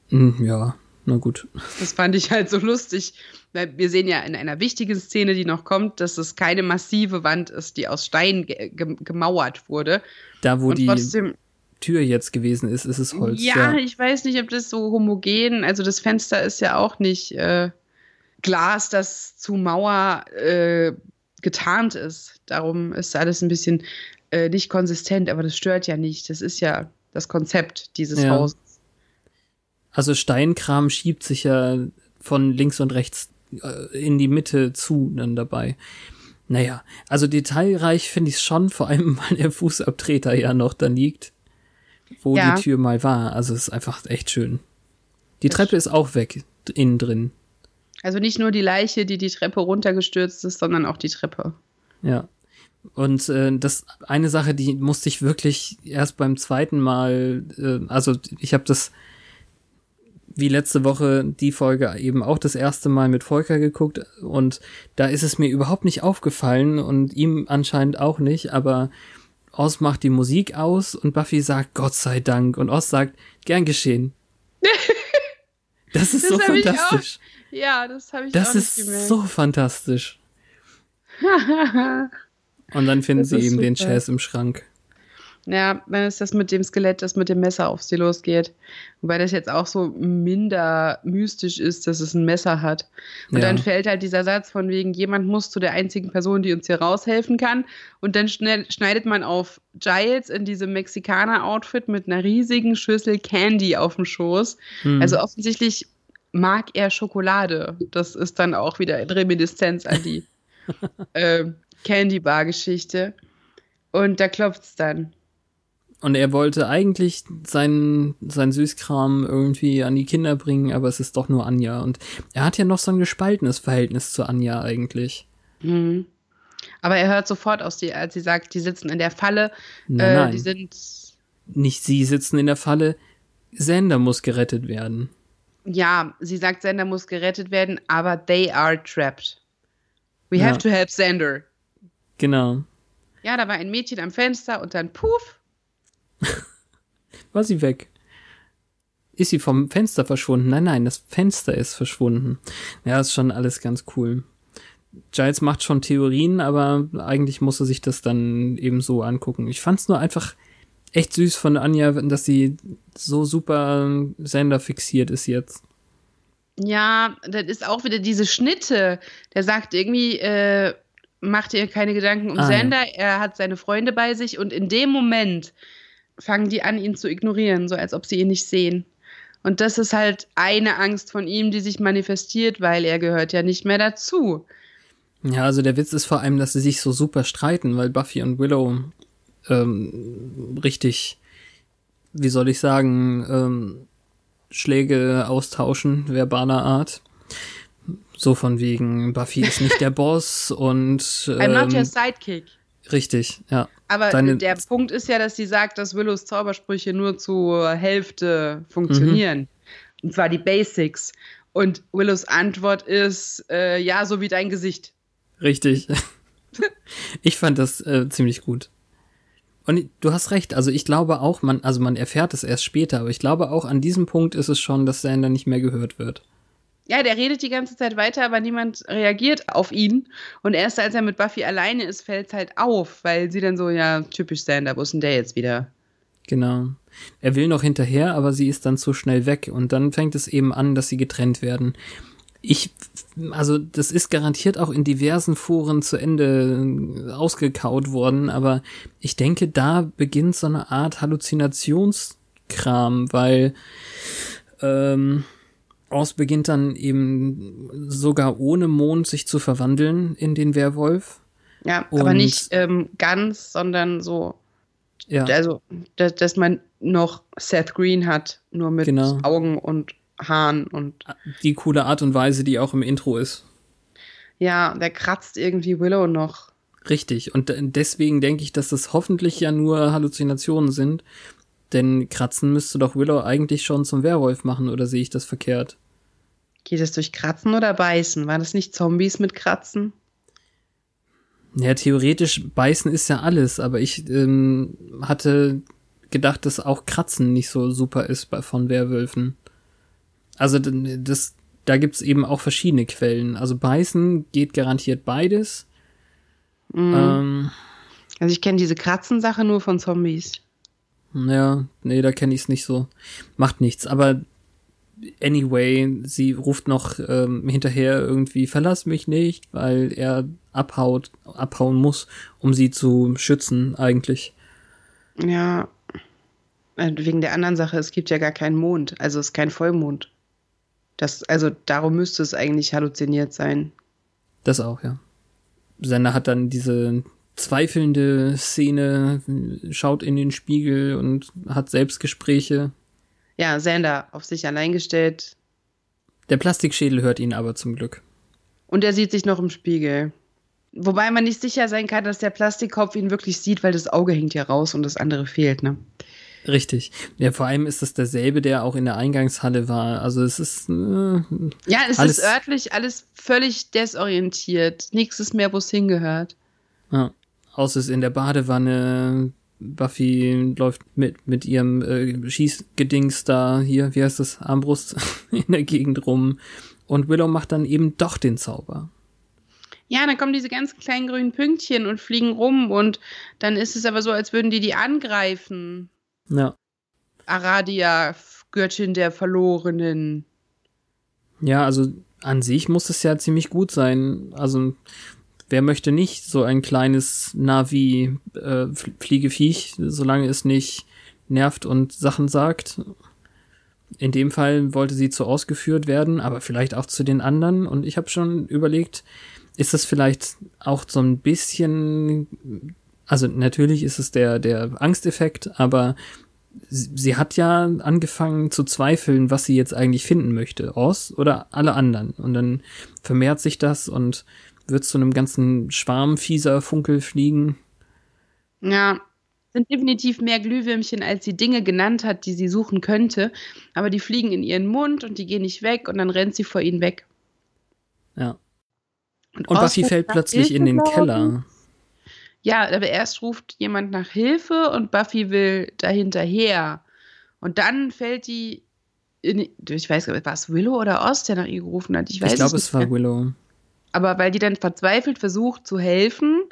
Hm, ja, na gut. Das fand ich halt so lustig, weil wir sehen ja in einer wichtigen Szene, die noch kommt, dass es keine massive Wand ist, die aus Stein ge ge gemauert wurde. Da, wo Und die trotzdem, Tür jetzt gewesen ist, ist es Holz. Ja, ja, ich weiß nicht, ob das so homogen, also das Fenster ist ja auch nicht äh, Glas, das zu Mauer äh, getarnt ist. Darum ist alles ein bisschen äh, nicht konsistent, aber das stört ja nicht. Das ist ja das Konzept dieses ja. Hauses. Also Steinkram schiebt sich ja von links und rechts äh, in die Mitte zu dann dabei. Naja, also detailreich finde ich es schon, vor allem weil der Fußabtreter ja noch da liegt, wo ja. die Tür mal war. Also es ist einfach echt schön. Die das Treppe ist auch weg, innen drin. Also nicht nur die Leiche, die die Treppe runtergestürzt ist, sondern auch die Treppe. Ja. Und äh, das eine Sache, die musste ich wirklich erst beim zweiten Mal, äh, also ich habe das wie letzte Woche die Folge eben auch das erste Mal mit Volker geguckt und da ist es mir überhaupt nicht aufgefallen und ihm anscheinend auch nicht, aber Oz macht die Musik aus und Buffy sagt Gott sei Dank und Oz sagt gern geschehen. Das ist das so fantastisch. Ja, das habe ich das auch nicht gemerkt. Das ist so fantastisch. Und dann finden das sie eben super. den Chess im Schrank. Ja, dann ist das mit dem Skelett, das mit dem Messer auf sie losgeht. Wobei das jetzt auch so minder mystisch ist, dass es ein Messer hat. Und ja. dann fällt halt dieser Satz von wegen, jemand muss zu der einzigen Person, die uns hier raushelfen kann. Und dann schneidet man auf Giles in diesem Mexikaner-Outfit mit einer riesigen Schüssel Candy auf dem Schoß. Hm. Also offensichtlich mag er Schokolade. Das ist dann auch wieder in Reminiszenz an die äh, Candy Bar Geschichte. Und da klopft es dann. Und er wollte eigentlich seinen, sein Süßkram irgendwie an die Kinder bringen, aber es ist doch nur Anja. Und er hat ja noch so ein gespaltenes Verhältnis zu Anja eigentlich. Mhm. Aber er hört sofort aus, die, als sie sagt, die sitzen in der Falle. Nein, äh. Die sind. Nicht sie sitzen in der Falle. Sender muss gerettet werden ja, sie sagt, Sander muss gerettet werden, aber they are trapped. We ja. have to help Sander. Genau. Ja, da war ein Mädchen am Fenster und dann puff, War sie weg? Ist sie vom Fenster verschwunden? Nein, nein, das Fenster ist verschwunden. Ja, ist schon alles ganz cool. Giles macht schon Theorien, aber eigentlich muss er sich das dann eben so angucken. Ich fand's nur einfach echt süß von Anja, dass sie so super Sender fixiert ist jetzt. Ja, das ist auch wieder diese Schnitte. Der sagt irgendwie, äh, macht ihr keine Gedanken um ah, Sender, ja. er hat seine Freunde bei sich und in dem Moment fangen die an, ihn zu ignorieren, so als ob sie ihn nicht sehen. Und das ist halt eine Angst von ihm, die sich manifestiert, weil er gehört ja nicht mehr dazu. Ja, also der Witz ist vor allem, dass sie sich so super streiten, weil Buffy und Willow ähm, richtig, wie soll ich sagen, ähm, Schläge austauschen, verbaler Art. So von wegen, Buffy ist nicht der Boss und. Ähm, I'm not your sidekick. Richtig, ja. Aber Deine, der Punkt ist ja, dass sie sagt, dass Willows Zaubersprüche nur zur Hälfte funktionieren. Mhm. Und zwar die Basics. Und Willows Antwort ist, äh, ja, so wie dein Gesicht. Richtig. ich fand das äh, ziemlich gut. Und du hast recht, also ich glaube auch, man, also man erfährt es erst später, aber ich glaube auch an diesem Punkt ist es schon, dass Sander nicht mehr gehört wird. Ja, der redet die ganze Zeit weiter, aber niemand reagiert auf ihn. Und erst als er mit Buffy alleine ist, fällt es halt auf, weil sie dann so, ja, typisch Sander, wo ist denn der jetzt wieder? Genau. Er will noch hinterher, aber sie ist dann zu schnell weg. Und dann fängt es eben an, dass sie getrennt werden. Ich, also das ist garantiert auch in diversen Foren zu Ende ausgekaut worden, aber ich denke, da beginnt so eine Art Halluzinationskram, weil ähm, Oz beginnt dann eben sogar ohne Mond sich zu verwandeln in den Werwolf. Ja, Und, aber nicht ähm, ganz, sondern so. Ja. Also, dass, dass, man noch Seth Green hat, nur mit genau. Augen und Haaren und. Die coole Art und Weise, die auch im Intro ist. Ja, der kratzt irgendwie Willow noch. Richtig. Und deswegen denke ich, dass das hoffentlich ja nur Halluzinationen sind denn Kratzen müsste doch Willow eigentlich schon zum Werwolf machen, oder sehe ich das verkehrt? Geht es durch Kratzen oder Beißen? Waren das nicht Zombies mit Kratzen? Ja, theoretisch Beißen ist ja alles, aber ich ähm, hatte gedacht, dass auch Kratzen nicht so super ist bei, von Werwölfen. Also das, da gibt's eben auch verschiedene Quellen. Also Beißen geht garantiert beides. Mhm. Ähm, also ich kenne diese Kratzensache nur von Zombies. Ja, nee, da kenne ich es nicht so. Macht nichts. Aber anyway, sie ruft noch ähm, hinterher irgendwie, verlass mich nicht, weil er abhaut, abhauen muss, um sie zu schützen, eigentlich. Ja. Äh, wegen der anderen Sache, es gibt ja gar keinen Mond, also es ist kein Vollmond. Das, also darum müsste es eigentlich halluziniert sein. Das auch, ja. Sender hat dann diese zweifelnde Szene, schaut in den Spiegel und hat Selbstgespräche. Ja, Sander auf sich allein gestellt. Der Plastikschädel hört ihn aber zum Glück. Und er sieht sich noch im Spiegel. Wobei man nicht sicher sein kann, dass der Plastikkopf ihn wirklich sieht, weil das Auge hängt ja raus und das andere fehlt, ne? Richtig. Ja, vor allem ist das derselbe, der auch in der Eingangshalle war. Also es ist. Äh, ja, es ist örtlich alles völlig desorientiert. Nichts ist mehr, wo es hingehört. Ja aus ist in der Badewanne. Buffy läuft mit, mit ihrem äh, Schießgedings da hier, wie heißt das, Armbrust in der Gegend rum. Und Willow macht dann eben doch den Zauber. Ja, dann kommen diese ganz kleinen grünen Pünktchen und fliegen rum und dann ist es aber so, als würden die die angreifen. Ja. Aradia, Göttin der Verlorenen. Ja, also an sich muss es ja ziemlich gut sein. Also wer möchte nicht so ein kleines Navi äh, Fliegeviech, solange es nicht nervt und Sachen sagt. In dem Fall wollte sie zu ausgeführt werden, aber vielleicht auch zu den anderen. Und ich habe schon überlegt, ist das vielleicht auch so ein bisschen, also natürlich ist es der, der Angsteffekt, aber sie, sie hat ja angefangen zu zweifeln, was sie jetzt eigentlich finden möchte. Oz oder alle anderen. Und dann vermehrt sich das und wird zu einem ganzen Schwarm fieser Funkel fliegen. Ja, sind definitiv mehr Glühwürmchen, als sie Dinge genannt hat, die sie suchen könnte. Aber die fliegen in ihren Mund und die gehen nicht weg und dann rennt sie vor ihnen weg. Ja. Und, und Buffy fällt plötzlich in den Keller. Ja, aber erst ruft jemand nach Hilfe und Buffy will dahinterher. Und dann fällt die in, ich weiß gar war es Willow oder Oz, der nach ihr gerufen hat? Ich, ich glaube, es war Willow. Aber weil die dann verzweifelt versucht zu helfen,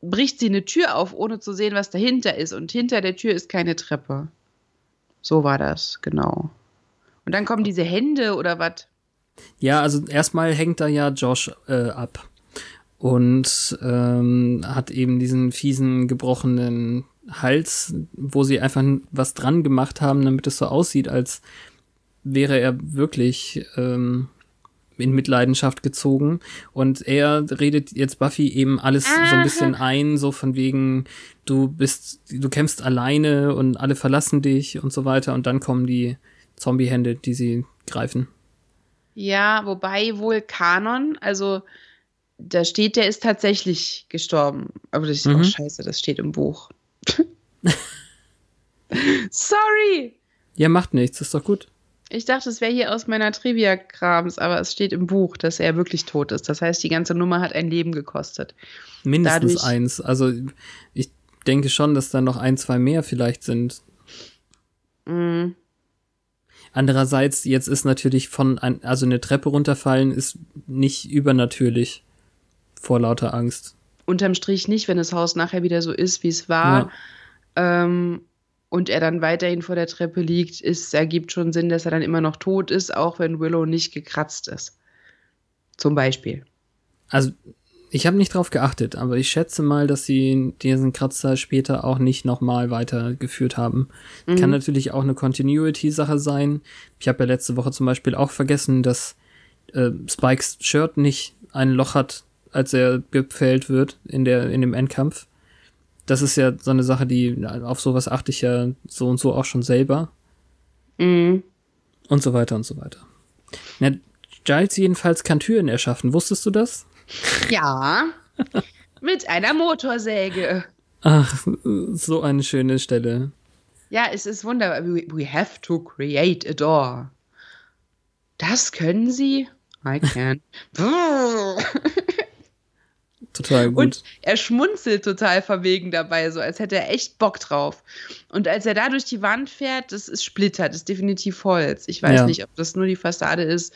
bricht sie eine Tür auf, ohne zu sehen, was dahinter ist. Und hinter der Tür ist keine Treppe. So war das, genau. Und dann kommen diese Hände oder was? Ja, also erstmal hängt da ja Josh äh, ab und ähm, hat eben diesen fiesen gebrochenen Hals, wo sie einfach was dran gemacht haben, damit es so aussieht, als wäre er wirklich ähm, in Mitleidenschaft gezogen. Und er redet jetzt Buffy eben alles Aha. so ein bisschen ein, so von wegen, du bist, du kämpfst alleine und alle verlassen dich und so weiter. Und dann kommen die Zombie-Hände, die sie greifen. Ja, wobei wohl Kanon, also da steht, der ist tatsächlich gestorben. Aber das ist mhm. auch scheiße, das steht im Buch. Sorry! Ja, macht nichts, ist doch gut. Ich dachte, es wäre hier aus meiner Trivia-Krams, aber es steht im Buch, dass er wirklich tot ist. Das heißt, die ganze Nummer hat ein Leben gekostet. Mindestens Dadurch, eins. Also ich denke schon, dass da noch ein, zwei mehr vielleicht sind. Mm. Andererseits, jetzt ist natürlich von, ein, also eine Treppe runterfallen ist nicht übernatürlich vor lauter Angst. Unterm Strich nicht, wenn das Haus nachher wieder so ist, wie es war. Ja. Ähm, und er dann weiterhin vor der Treppe liegt, ist, ergibt schon Sinn, dass er dann immer noch tot ist, auch wenn Willow nicht gekratzt ist. Zum Beispiel. Also, ich habe nicht drauf geachtet, aber ich schätze mal, dass sie diesen Kratzer später auch nicht nochmal weitergeführt haben. Mhm. Kann natürlich auch eine Continuity-Sache sein. Ich habe ja letzte Woche zum Beispiel auch vergessen, dass äh, Spikes Shirt nicht ein Loch hat, als er gepfählt wird in der in dem Endkampf das ist ja so eine Sache, die auf sowas achte ich ja so und so auch schon selber. Mhm. Und so weiter und so weiter. Ja, Giles jedenfalls kann Türen erschaffen. Wusstest du das? Ja. Mit einer Motorsäge. Ach, so eine schöne Stelle. Ja, es ist wunderbar. We, we have to create a door. Das können sie? I can. Total gut. Und er schmunzelt total verwegen dabei, so als hätte er echt Bock drauf. Und als er da durch die Wand fährt, das ist Splitter, das ist definitiv Holz. Ich weiß ja. nicht, ob das nur die Fassade ist.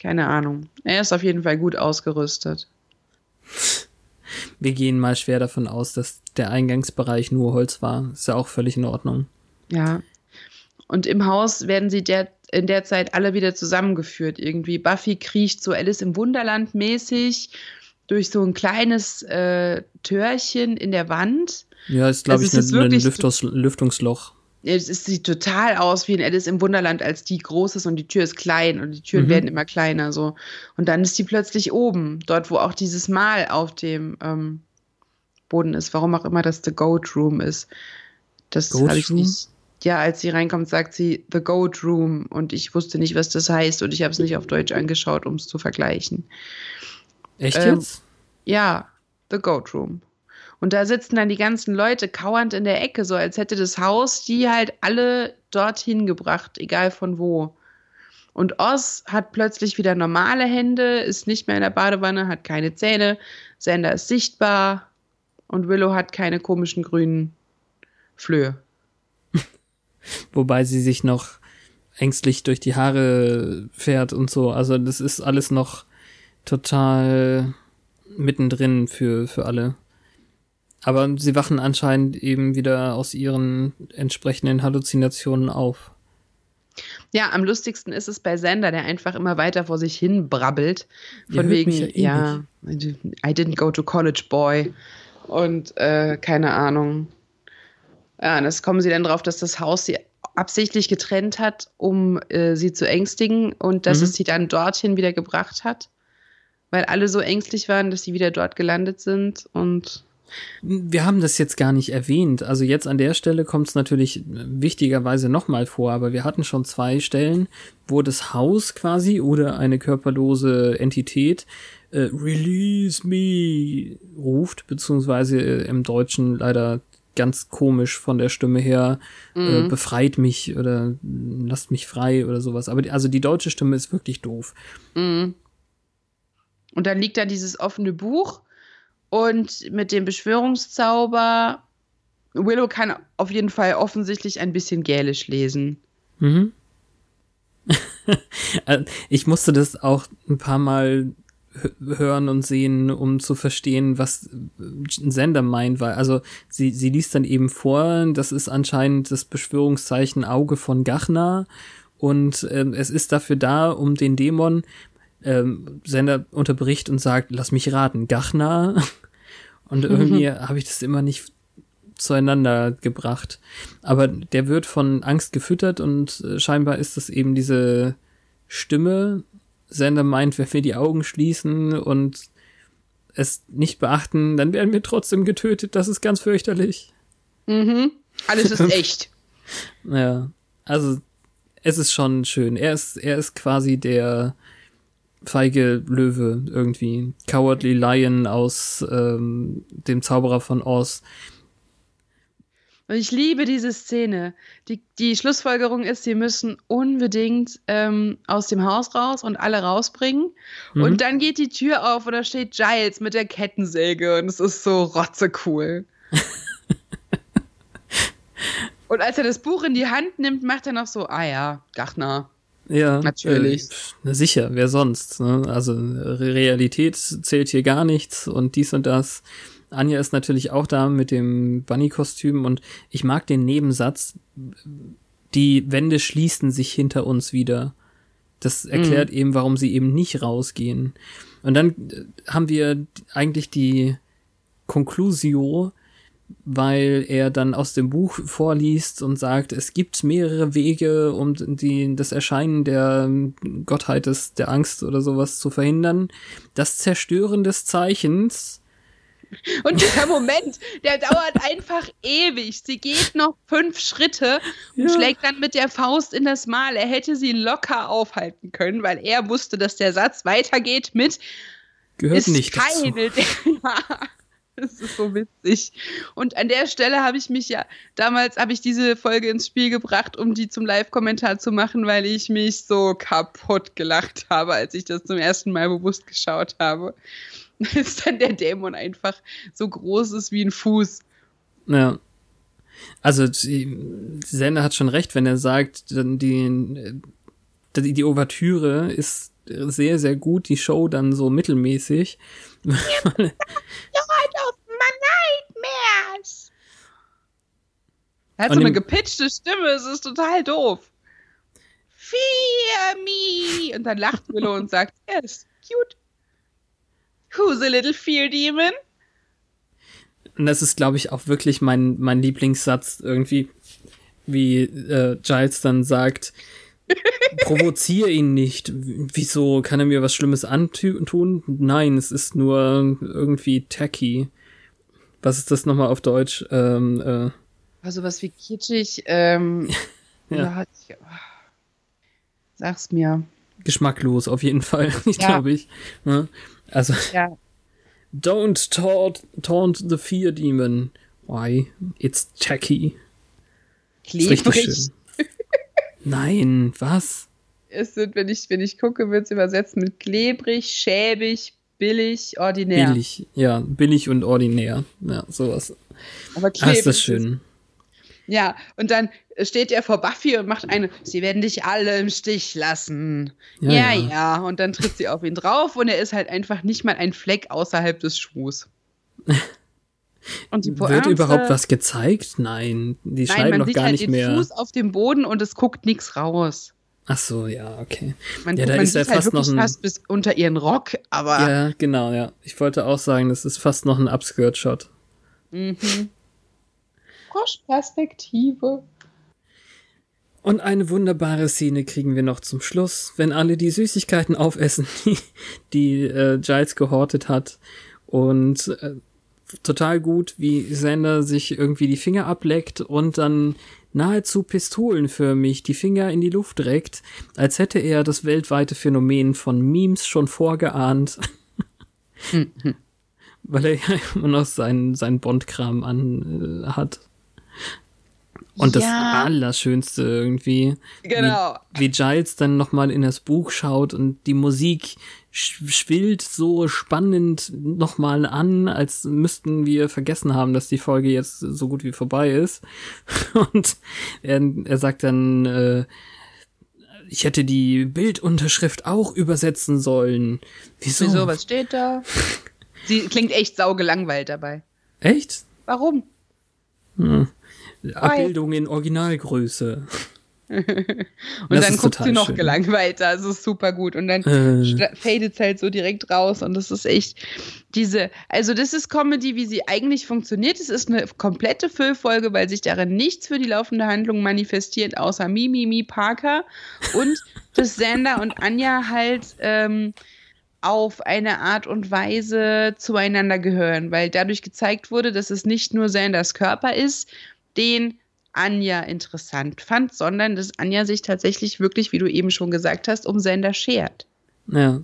Keine Ahnung. Er ist auf jeden Fall gut ausgerüstet. Wir gehen mal schwer davon aus, dass der Eingangsbereich nur Holz war. Ist ja auch völlig in Ordnung. Ja. Und im Haus werden sie der, in der Zeit alle wieder zusammengeführt. Irgendwie Buffy kriecht so Alice im Wunderland mäßig durch so ein kleines äh, Türchen in der Wand. Ja, ist, glaube also ich, ein Lüftungs Lüftungsloch. Es sieht total aus wie ein Alice im Wunderland, als die groß ist und die Tür ist klein und die Türen mhm. werden immer kleiner so. Und dann ist die plötzlich oben, dort, wo auch dieses Mal auf dem ähm, Boden ist. Warum auch immer das The Goat Room ist. Das habe ich nicht. Ja, als sie reinkommt, sagt sie The Goat Room und ich wusste nicht, was das heißt und ich habe es nicht auf Deutsch angeschaut, um es zu vergleichen. Echt ähm, jetzt? Ja, The Goat Room. Und da sitzen dann die ganzen Leute kauernd in der Ecke, so als hätte das Haus die halt alle dorthin gebracht, egal von wo. Und Oz hat plötzlich wieder normale Hände, ist nicht mehr in der Badewanne, hat keine Zähne, Sander ist sichtbar und Willow hat keine komischen grünen Flöhe. Wobei sie sich noch ängstlich durch die Haare fährt und so. Also das ist alles noch total mittendrin für, für alle. Aber sie wachen anscheinend eben wieder aus ihren entsprechenden Halluzinationen auf. Ja, am lustigsten ist es bei Sender, der einfach immer weiter vor sich hin brabbelt. Von ja, wegen, ja, ja, I didn't go to college, boy. Und äh, keine Ahnung. Ja, und das kommen sie dann drauf, dass das Haus sie absichtlich getrennt hat, um äh, sie zu ängstigen und dass mhm. es sie dann dorthin wieder gebracht hat weil alle so ängstlich waren, dass sie wieder dort gelandet sind und wir haben das jetzt gar nicht erwähnt. Also jetzt an der Stelle kommt es natürlich wichtigerweise nochmal vor, aber wir hatten schon zwei Stellen, wo das Haus quasi oder eine körperlose Entität äh, Release me ruft, beziehungsweise äh, im Deutschen leider ganz komisch von der Stimme her, äh, mhm. äh, befreit mich oder lasst mich frei oder sowas. Aber die, also die deutsche Stimme ist wirklich doof. Mhm. Und dann liegt da dieses offene Buch Und mit dem Beschwörungszauber, Willow kann auf jeden Fall offensichtlich ein bisschen Gälisch lesen. Mhm. Äh, ich musste das auch ein paar Mal hören und sehen, um zu verstehen, was ein Sender meint, weil also sie, sie liest dann eben vor, das ist anscheinend das Beschwörungszeichen Auge von Gachna und ähm, es ist dafür da, um den Dämon ähm, Sender unterbricht und sagt, lass mich raten, Gachna und irgendwie mhm. habe ich das immer nicht zueinander gebracht. Aber der wird von Angst gefüttert und äh, scheinbar ist das eben diese Stimme. Sender meint, wenn wir die Augen schließen und es nicht beachten, dann werden wir trotzdem getötet. Das ist ganz fürchterlich. Mhm. Alles ist echt. ja, also es ist schon schön. Er ist, er ist quasi der feige Löwe irgendwie. Cowardly Lion aus ähm, dem Zauberer von Oz. Und ich liebe diese Szene. Die, die Schlussfolgerung ist, sie müssen unbedingt ähm, aus dem Haus raus und alle rausbringen. Mhm. Und dann geht die Tür auf und da steht Giles mit der Kettensäge und es ist so rotzecool. und als er das Buch in die Hand nimmt, macht er noch so, ah ja, Gachner. Ja, natürlich. Äh, sicher, wer sonst? Ne? Also Realität zählt hier gar nichts und dies und das. Anja ist natürlich auch da mit dem Bunny-Kostüm und ich mag den Nebensatz, die Wände schließen sich hinter uns wieder. Das erklärt mhm. eben, warum sie eben nicht rausgehen. Und dann äh, haben wir eigentlich die Conclusio, weil er dann aus dem Buch vorliest und sagt, es gibt mehrere Wege, um die, das Erscheinen der Gottheit des, der Angst oder sowas zu verhindern. Das Zerstören des Zeichens und dieser Moment, der dauert einfach ewig. Sie geht noch fünf Schritte und ja. schlägt dann mit der Faust in das Mal. Er hätte sie locker aufhalten können, weil er wusste, dass der Satz weitergeht mit Gehört ist nicht keine dazu. ja, das ist so witzig. Und an der Stelle habe ich mich ja, damals habe ich diese Folge ins Spiel gebracht, um die zum Live-Kommentar zu machen, weil ich mich so kaputt gelacht habe, als ich das zum ersten Mal bewusst geschaut habe. ist dann der Dämon einfach so groß ist wie ein Fuß. Ja. Also Sender hat schon recht, wenn er sagt, die, die, die Ouvertüre ist sehr, sehr gut, die Show dann so mittelmäßig. Lord of my nightmares. Er hat so eine gepitchte Stimme, es ist total doof. Fear me! Und dann lacht Willow und sagt, er ist cute. Who's a little fear demon? Und das ist, glaube ich, auch wirklich mein, mein Lieblingssatz irgendwie, wie äh, Giles dann sagt, provoziere ihn nicht. Wieso kann er mir was Schlimmes antun? Nein, es ist nur irgendwie tacky. Was ist das nochmal auf Deutsch? Ähm, äh, also was wie kitschig. Ähm, ja. ja. Sag's mir. Geschmacklos, auf jeden Fall, ja. glaube ich. Ja. Also, ja. don't taunt, taunt the fear demon. Why? It's tacky. Klebrig. Nein, was? Es wird, wenn ich, wenn ich gucke, wird es übersetzt mit klebrig, schäbig, billig, ordinär. Billig, ja, billig und ordinär. Ja, sowas. Aber klebrig. Ah, ist das schön. Ja, und dann steht er vor Buffy und macht eine, sie werden dich alle im Stich lassen. Ja, ja, ja, ja. Und dann tritt sie auf ihn drauf und er ist halt einfach nicht mal ein Fleck außerhalb des Schuhs. Und die Pointe, Wird überhaupt was gezeigt? Nein, die nein, schneiden noch gar halt nicht mehr. Man sieht Fuß auf dem Boden und es guckt nichts raus. Ach so, ja, okay. Man, ja, da man ist ja halt fast noch ein fast bis unter ihren Rock, aber Ja, genau, ja. Ich wollte auch sagen, das ist fast noch ein Upskirt Shot. Mhm. Froschperspektive. Und eine wunderbare Szene kriegen wir noch zum Schluss, wenn alle die Süßigkeiten aufessen, die, die äh, Giles gehortet hat. Und äh, total gut, wie Sander sich irgendwie die Finger ableckt und dann nahezu pistolenförmig die Finger in die Luft reckt, als hätte er das weltweite Phänomen von Memes schon vorgeahnt. Weil er ja immer noch seinen, seinen Bondkram an äh, hat. Und das ja. Allerschönste irgendwie. Genau. Wie, wie Giles dann nochmal in das Buch schaut und die Musik schwillt so spannend nochmal an, als müssten wir vergessen haben, dass die Folge jetzt so gut wie vorbei ist. Und er, er sagt dann, äh, ich hätte die Bildunterschrift auch übersetzen sollen. Wieso? Wieso, was steht da? Sie klingt echt saugelangweilt dabei. Echt? Warum? Hm. Abbildung in Originalgröße. und das dann guckt sie noch schön. gelangweilt, das ist super gut. Und dann äh. fadet es halt so direkt raus und das ist echt diese, also das ist Comedy, wie sie eigentlich funktioniert. Es ist eine komplette Füllfolge, weil sich darin nichts für die laufende Handlung manifestiert, außer Mimi, Mi, Parker und dass Sander und Anja halt ähm, auf eine Art und Weise zueinander gehören, weil dadurch gezeigt wurde, dass es nicht nur Sanders Körper ist, den Anja interessant fand, sondern dass Anja sich tatsächlich wirklich, wie du eben schon gesagt hast, um Sender schert. Ja.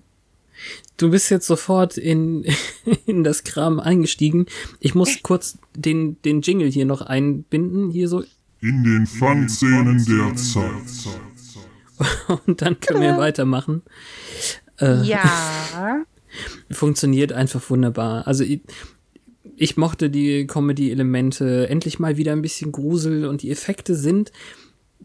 Du bist jetzt sofort in, in das Kram eingestiegen. Ich muss kurz den, den Jingle hier noch einbinden, hier so. In den Fangszenen der Zeit. Und dann können wir weitermachen. Äh, ja. Funktioniert einfach wunderbar. Also ich, mochte die Comedy-Elemente endlich mal wieder ein bisschen Grusel und die Effekte sind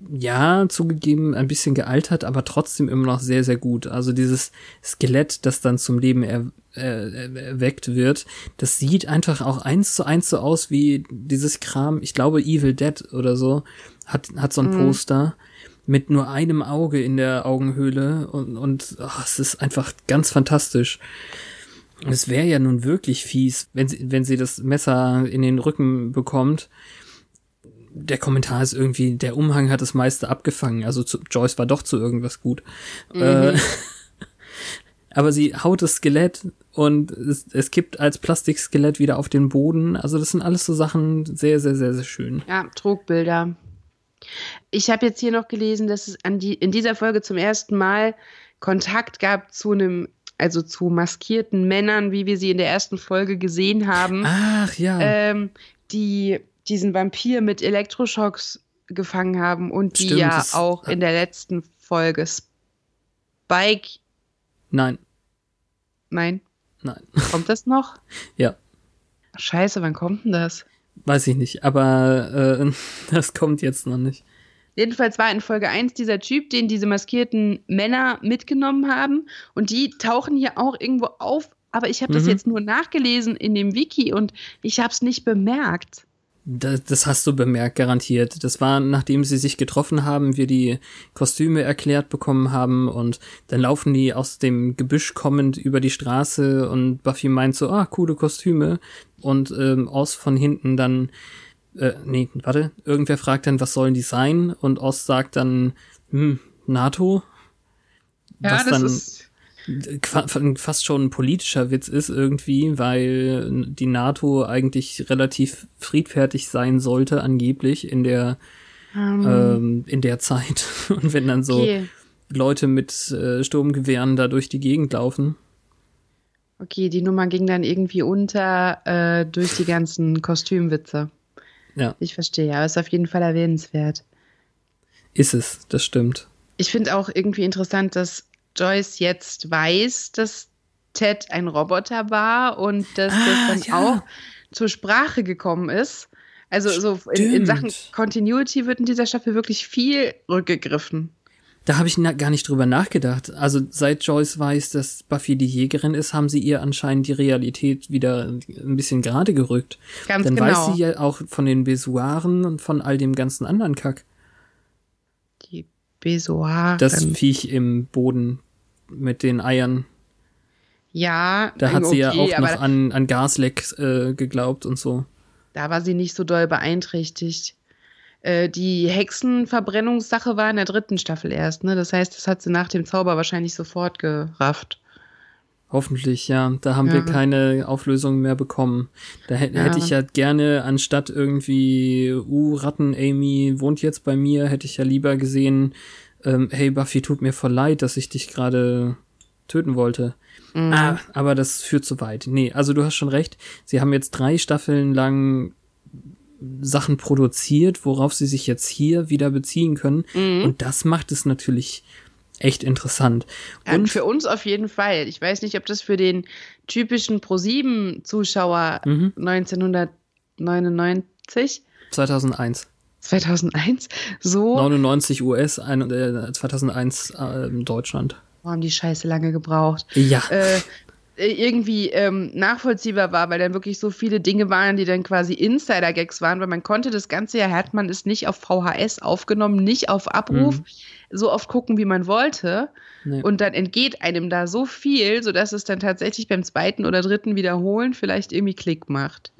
ja, zugegeben, ein bisschen gealtert, aber trotzdem immer noch sehr, sehr gut. Also dieses Skelett, das dann zum Leben er, äh, erweckt wird, das sieht einfach auch eins zu eins so aus wie dieses Kram, ich glaube Evil Dead oder so, hat, hat so ein mhm. Poster mit nur einem Auge in der Augenhöhle und, und oh, es ist einfach ganz fantastisch. Es wäre ja nun wirklich fies, wenn sie, wenn sie das Messer in den Rücken bekommt. Der Kommentar ist irgendwie, der Umhang hat das meiste abgefangen. Also zu, Joyce war doch zu irgendwas gut. Mhm. Äh, aber sie haut das Skelett und es, es kippt als Plastikskelett wieder auf den Boden. Also das sind alles so Sachen sehr, sehr, sehr, sehr schön. Ja, Trugbilder. Ich habe jetzt hier noch gelesen, dass es an die, in dieser Folge zum ersten Mal Kontakt gab zu einem also zu maskierten Männern, wie wir sie in der ersten Folge gesehen haben. Ach ja. Ähm, die diesen Vampir mit Elektroschocks gefangen haben und die Stimmt, ja auch in der letzten Folge Spike. Nein. Nein. Nein. Kommt das noch? ja. Scheiße, wann kommt denn das? Weiß ich nicht, aber äh, das kommt jetzt noch nicht. Jedenfalls war in Folge 1 dieser Typ, den diese maskierten Männer mitgenommen haben. Und die tauchen hier auch irgendwo auf. Aber ich habe mhm. das jetzt nur nachgelesen in dem Wiki und ich habe es nicht bemerkt. Das, das, hast du bemerkt, garantiert. Das war, nachdem sie sich getroffen haben, wir die Kostüme erklärt bekommen haben und dann laufen die aus dem Gebüsch kommend über die Straße und Buffy meint so, ah, coole Kostüme. Und ähm, aus von hinten dann äh, nee, warte, irgendwer fragt dann, was sollen die sein? Und Ost sagt dann, hm, NATO. Ja, was dann ist fast schon ein politischer Witz ist irgendwie, weil die NATO eigentlich relativ friedfertig sein sollte, angeblich in der um. Ähm. ähm, in der Zeit. Und wenn dann so okay. Leute mit äh, Sturmgewehren da durch die Gegend laufen. Okay, die Nummer ging dann irgendwie unter äh, durch die ganzen Kostümwitze. Ja. Ich verstehe, aber es ist auf jeden Fall erwähnenswert. Ist es, das stimmt. Ich finde auch irgendwie interessant, dass Joyce jetzt weiß, dass Ted ein Roboter war und dass ah, das dann ja. auch zur Sprache gekommen ist. Also so in, in, Sachen Continuity wird in dieser Staffel wirklich viel rückgegriffen. Da habe ich gar nicht drüber nachgedacht. Also seit Joyce weiß, dass Buffy die Jägerin ist, haben sie ihr anscheinend die Realität wieder ein bisschen gerade gerückt. Ganz Dann genau. weiß sie ja auch von den Besoaren und von all dem ganzen anderen Kack. Die Besoaren. Das Viech im Boden mit den Eiern. Ja, da hat sie okay, ja auch noch an, an Gasleck äh, geglaubt und so. Da war sie nicht so doll beeinträchtigt. Äh, die Hexenverbrennungssache war in der dritten Staffel erst, ne? Das heißt, das hat sie nach dem Zauber wahrscheinlich sofort gerafft. Hoffentlich, ja. Da haben ja. wir keine Auflösung mehr bekommen. Da hätte ja. ich ja gerne, anstatt irgendwie, uh, Ratten, Amy wohnt jetzt bei mir, hätte ich ja lieber gesehen, ähm, hey Buffy, tut mir voll leid, dass ich dich gerade töten wollte. Mhm. Ah, aber das führt zu weit. Nee, also du hast schon recht. Sie haben jetzt drei Staffeln lang Sachen produziert, worauf sie sich jetzt hier wieder beziehen können. Mhm. Und das macht es natürlich echt interessant. Und für uns auf jeden Fall. Ich weiß nicht, ob das für den typischen Pro7-Zuschauer mhm. 1999 2001. 2001 so 99 US, ein, äh, 2001 äh, Deutschland. Oh, haben die Scheiße lange gebraucht. Ja. Äh, äh, irgendwie ähm, nachvollziehbar war, weil dann wirklich so viele Dinge waren, die dann quasi Insider-Gags waren, weil man konnte das ganze ja, hat man es nicht auf VHS aufgenommen, nicht auf Abruf, mhm. so oft gucken, wie man wollte. Nee. Und dann entgeht einem da so viel, sodass es dann tatsächlich beim zweiten oder dritten Wiederholen vielleicht irgendwie Klick macht.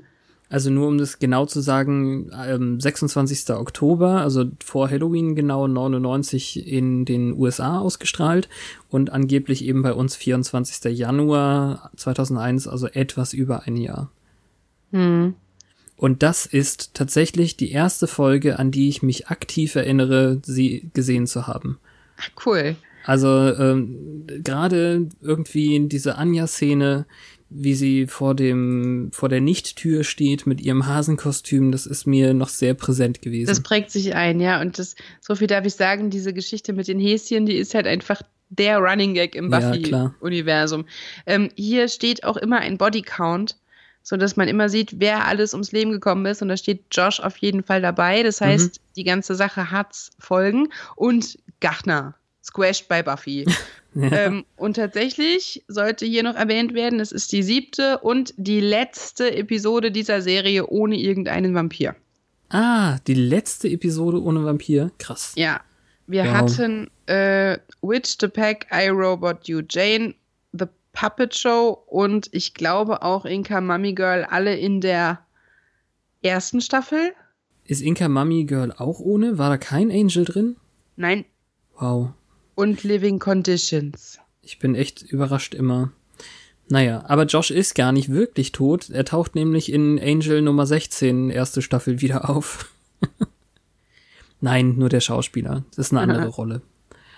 Also nur um das genau zu sagen, ähm, 26. Oktober, also vor Halloween genau 99 in den USA ausgestrahlt und angeblich eben bei uns 24. Januar 2001, also etwas über ein Jahr. Hm. Und das ist tatsächlich die erste Folge, an die ich mich aktiv erinnere, sie gesehen zu haben. Ach, cool. Also ähm, gerade irgendwie in diese Anja-Szene, wie sie vor dem, vor der Nichttür steht mit ihrem Hasenkostüm, das ist mir noch sehr präsent gewesen. Das prägt sich ein, ja. Und das, so viel darf ich sagen, diese Geschichte mit den Häschen, die ist halt einfach der Running Gag im Buffy-Universum. Ja, ähm, hier steht auch immer ein Bodycount, so dass man immer sieht, wer alles ums Leben gekommen ist. Und da steht Josh auf jeden Fall dabei. Das heißt, mhm. die ganze Sache hat's Folgen. Und Gachner, squashed bei Buffy. Ja. Ähm, und tatsächlich sollte hier noch erwähnt werden, es ist die siebte und die letzte Episode dieser Serie ohne irgendeinen Vampir. Ah, die letzte Episode ohne Vampir. Krass. Ja. Wir wow. hatten äh, Witch, The Pack, I, Robot, You, Jane, The Puppet Show und ich glaube auch Inka Mummy Girl alle in der ersten Staffel. Ist Inka Mummy Girl auch ohne? War da kein Angel drin? Nein. Wow und Living Conditions. Ich bin echt überrascht immer. Naja, aber Josh ist gar nicht wirklich tot. Er taucht nämlich in Angel Nummer 16, erste Staffel, wieder auf. Nein, nur der Schauspieler. Das ist eine andere Rolle.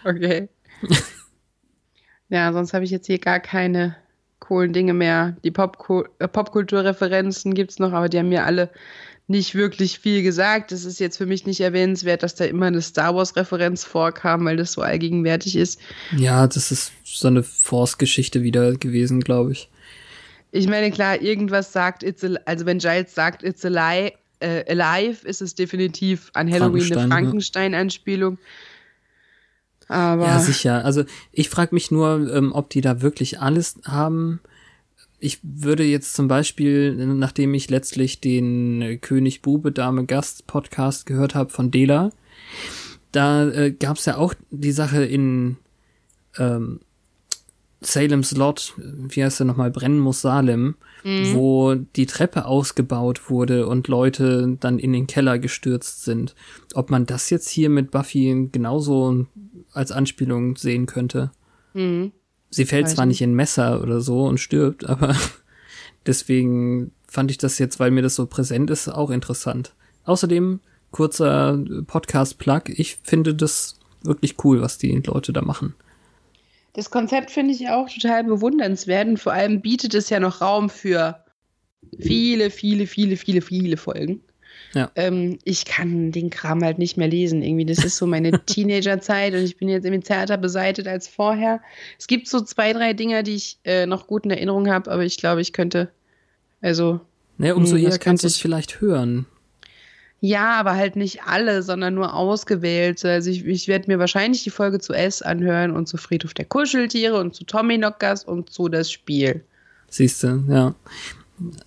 Okay. ja, sonst habe ich jetzt hier gar keine coolen Dinge mehr. Die äh, Popkulturreferenzen gibt es noch, aber die haben mir alle nicht wirklich viel gesagt. Es ist jetzt für mich nicht erwähnenswert, dass da immer eine Star Wars-Referenz vorkam, weil das so allgegenwärtig ist. Ja, das ist so eine Force-Geschichte wieder gewesen, glaube ich. Ich meine, klar, irgendwas sagt, it's a, also wenn Giles sagt, it's a lie, äh, alive, ist es definitiv an Halloween Frankenstein, eine Frankenstein-Anspielung. Aber ja, sicher. Also ich frage mich nur, ähm, ob die da wirklich alles haben ich würde jetzt zum Beispiel, nachdem ich letztlich den König Bube Dame Gast Podcast gehört habe von Dela, da äh, gab es ja auch die Sache in ähm, Salem's Lot, wie heißt er nochmal, Brennen muss Salem, mhm. wo die Treppe ausgebaut wurde und Leute dann in den Keller gestürzt sind. Ob man das jetzt hier mit Buffy genauso als Anspielung sehen könnte. Mhm. Sie fällt zwar nicht in Messer oder so und stirbt, aber deswegen fand ich das jetzt, weil mir das so präsent ist, auch interessant. Außerdem, kurzer Podcast-Plug, ich finde das wirklich cool, was die Leute da machen. Das Konzept finde ich auch total bewundernswert und vor allem bietet es ja noch Raum für viele, viele, viele, viele, viele Folgen. Ja. Ähm, ich kann den Kram halt nicht mehr lesen. Irgendwie, das ist so meine Teenagerzeit und ich bin jetzt irgendwie zärter beseitet als vorher. Es gibt so zwei, drei Dinger, die ich äh, noch gut in Erinnerung habe, aber ich glaube, ich könnte, also. Ne, umso hm, eher kannst du es vielleicht hören. Ja, aber halt nicht alle, sondern nur ausgewählte. Also ich, ich werde mir wahrscheinlich die Folge zu S anhören und zu Friedhof der Kuscheltiere und zu Tommy Knockers und zu das Spiel. Siehst du, ja.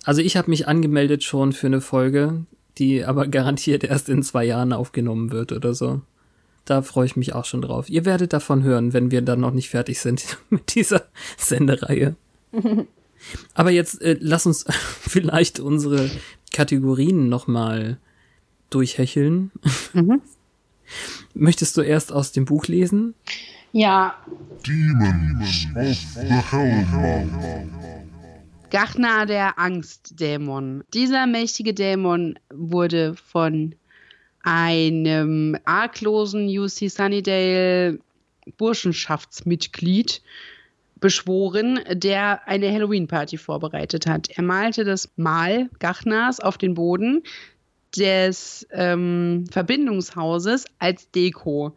Also ich habe mich angemeldet schon für eine Folge die aber garantiert erst in zwei Jahren aufgenommen wird oder so. Da freue ich mich auch schon drauf. Ihr werdet davon hören, wenn wir dann noch nicht fertig sind mit dieser Sendereihe. aber jetzt äh, lass uns vielleicht unsere Kategorien nochmal durchhecheln. Mhm. Möchtest du erst aus dem Buch lesen? Ja. Demons of the Hellmouth. Gachna, der Angstdämon. Dieser mächtige Dämon wurde von einem arglosen UC Sunnydale Burschenschaftsmitglied beschworen, der eine Halloween-Party vorbereitet hat. Er malte das Mal Gachnas auf den Boden. des ähm, Verbindungshauses als Deko.